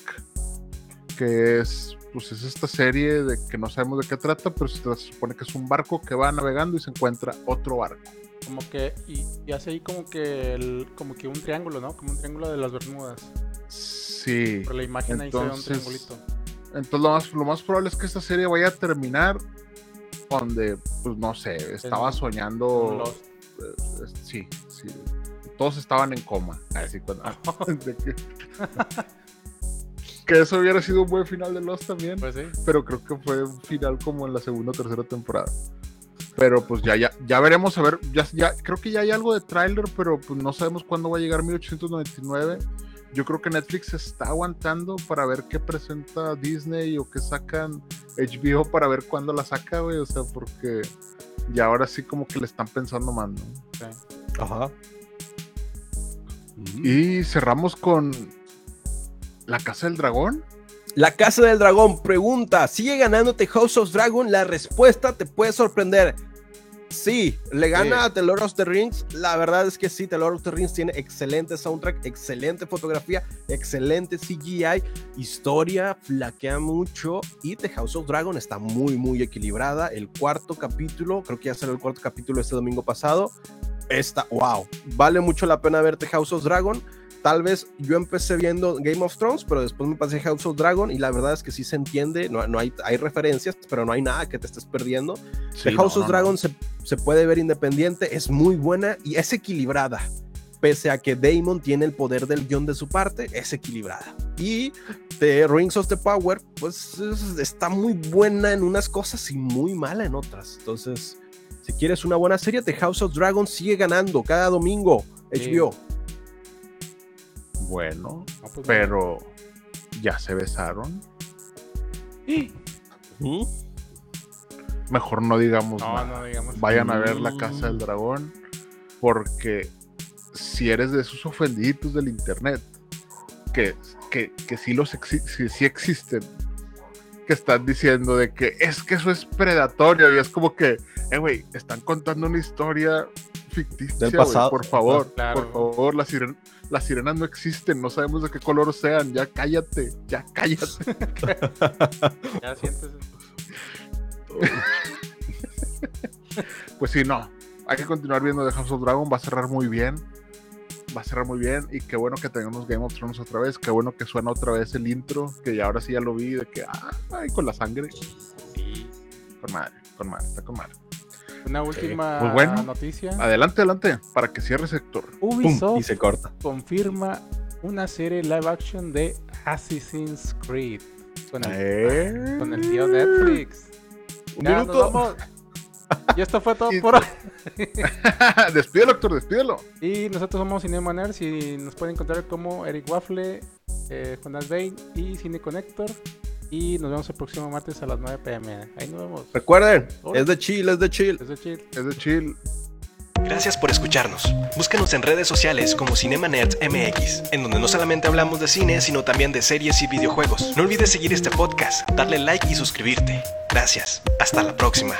Speaker 2: Que es, pues es esta serie de que no sabemos de qué trata, pero se, supone que es un barco que va navegando y se encuentra otro barco.
Speaker 3: Como que, y, y hace ahí como que el, como que un triángulo, ¿no? Como un triángulo de las Bermudas.
Speaker 2: Sí.
Speaker 3: Por la imagen ahí se ve un
Speaker 2: Entonces,
Speaker 3: triangulito.
Speaker 2: Entonces lo más, lo más probable es que esta serie vaya a terminar donde, pues no sé, estaba
Speaker 3: En-
Speaker 2: soñando.
Speaker 3: Lost.
Speaker 2: Eh, sí, sí. Todos estaban en coma. Así cuando- que eso hubiera sido un buen final de Lost también.
Speaker 3: Pues sí.
Speaker 2: Pero creo que fue un final como en la segunda o tercera temporada. Pero pues ya, ya, ya veremos, a ver, ya, ya, creo que ya hay algo de tráiler, pero pues no sabemos cuándo va a llegar 1899. Yo creo que Netflix está aguantando para ver qué presenta Disney o qué sacan HBO para ver cuándo la saca, güey. O sea, porque ya ahora sí como que le están pensando más, ¿no?
Speaker 1: Ajá.
Speaker 2: Y cerramos con La Casa del Dragón.
Speaker 1: La Casa del Dragón pregunta, ¿sigue ganándote House of Dragon? La respuesta te puede sorprender. Sí, le gana a The Lord of the Rings. La verdad es que sí, The Lord of the Rings tiene excelente soundtrack, excelente fotografía, excelente CGI, historia, flaquea mucho y The House of Dragon está muy, muy equilibrada. El cuarto capítulo, creo que ya salió el cuarto capítulo este domingo pasado. Está, wow, vale mucho la pena verte House of Dragon. Tal vez yo empecé viendo Game of Thrones, pero después me pasé House of Dragon y la verdad es que sí se entiende, no, no hay, hay referencias, pero no hay nada que te estés perdiendo.
Speaker 2: Sí,
Speaker 1: The House
Speaker 2: no,
Speaker 1: of
Speaker 2: no,
Speaker 1: Dragon
Speaker 2: no.
Speaker 1: Se, se puede ver independiente, es muy buena y es equilibrada. Pese a que Damon tiene el poder del guion de su parte, es equilibrada. Y The Rings of the Power, pues es- está muy buena en unas cosas y muy mala en otras. Entonces, si quieres una buena serie, The House of Dragon sigue ganando cada domingo.
Speaker 3: Sí.
Speaker 1: HBO.
Speaker 2: Bueno,
Speaker 3: No, pues,
Speaker 2: pero ya se besaron.
Speaker 1: ¿Mm?
Speaker 2: Mejor no digamos
Speaker 3: No,
Speaker 2: nada.
Speaker 3: no digamos.
Speaker 2: Vayan a ver La. Casa del Dragón. Porque si eres de esos ofendiditos del internet, que, que, que sí, los exi- sí, sí existen, que están diciendo de que es que eso es predatorio y es como que, eh, güey, están contando una historia ficticia,
Speaker 1: Del
Speaker 2: güey,
Speaker 1: pasado.
Speaker 2: por favor,
Speaker 3: Claro.
Speaker 2: por favor, las, siren- las sirenas no existen, no sabemos de qué color sean, ya cállate, ya cállate.
Speaker 3: Ya sientes.
Speaker 2: Pues sí, no. Hay que continuar viendo The House of Dragon. Va a cerrar muy bien. Va a cerrar muy bien. Y qué bueno que tengamos Game of Thrones otra vez. Qué bueno que suena otra vez el intro. Que ya ahora sí ya lo vi. De que, ah, ay, con la sangre.
Speaker 3: Sí.
Speaker 2: Con madre, con madre, está con madre.
Speaker 3: Una última
Speaker 2: Pues bueno.
Speaker 3: noticia.
Speaker 2: Adelante, adelante. Para que cierre sector.
Speaker 1: Pum,
Speaker 3: Ubisoft
Speaker 1: y se corta.
Speaker 3: confirma una serie live action de Assassin's Creed con el,
Speaker 2: Eh.
Speaker 3: con el tío Netflix.
Speaker 1: Un
Speaker 3: Ya,
Speaker 1: minuto.
Speaker 3: Y esto fue todo por hoy.
Speaker 2: despídelo, doctor, despídelo.
Speaker 3: Y nosotros somos Cinema Nerds y nos pueden encontrar como Eric Waffle, eh, Jonas Bain y Cine Connector. Y nos vemos el próximo martes a las 9 pm. Ahí nos vemos.
Speaker 1: Recuerden,
Speaker 3: Hola.
Speaker 1: es de chill, es de chill.
Speaker 3: Desde chill.
Speaker 2: Es de chill.
Speaker 4: Gracias por escucharnos. Búscanos en redes sociales como Cinema Nerds MX, en donde no solamente hablamos de cine, sino también de series y videojuegos. No olvides seguir este podcast, darle like y suscribirte. Gracias. Hasta la próxima.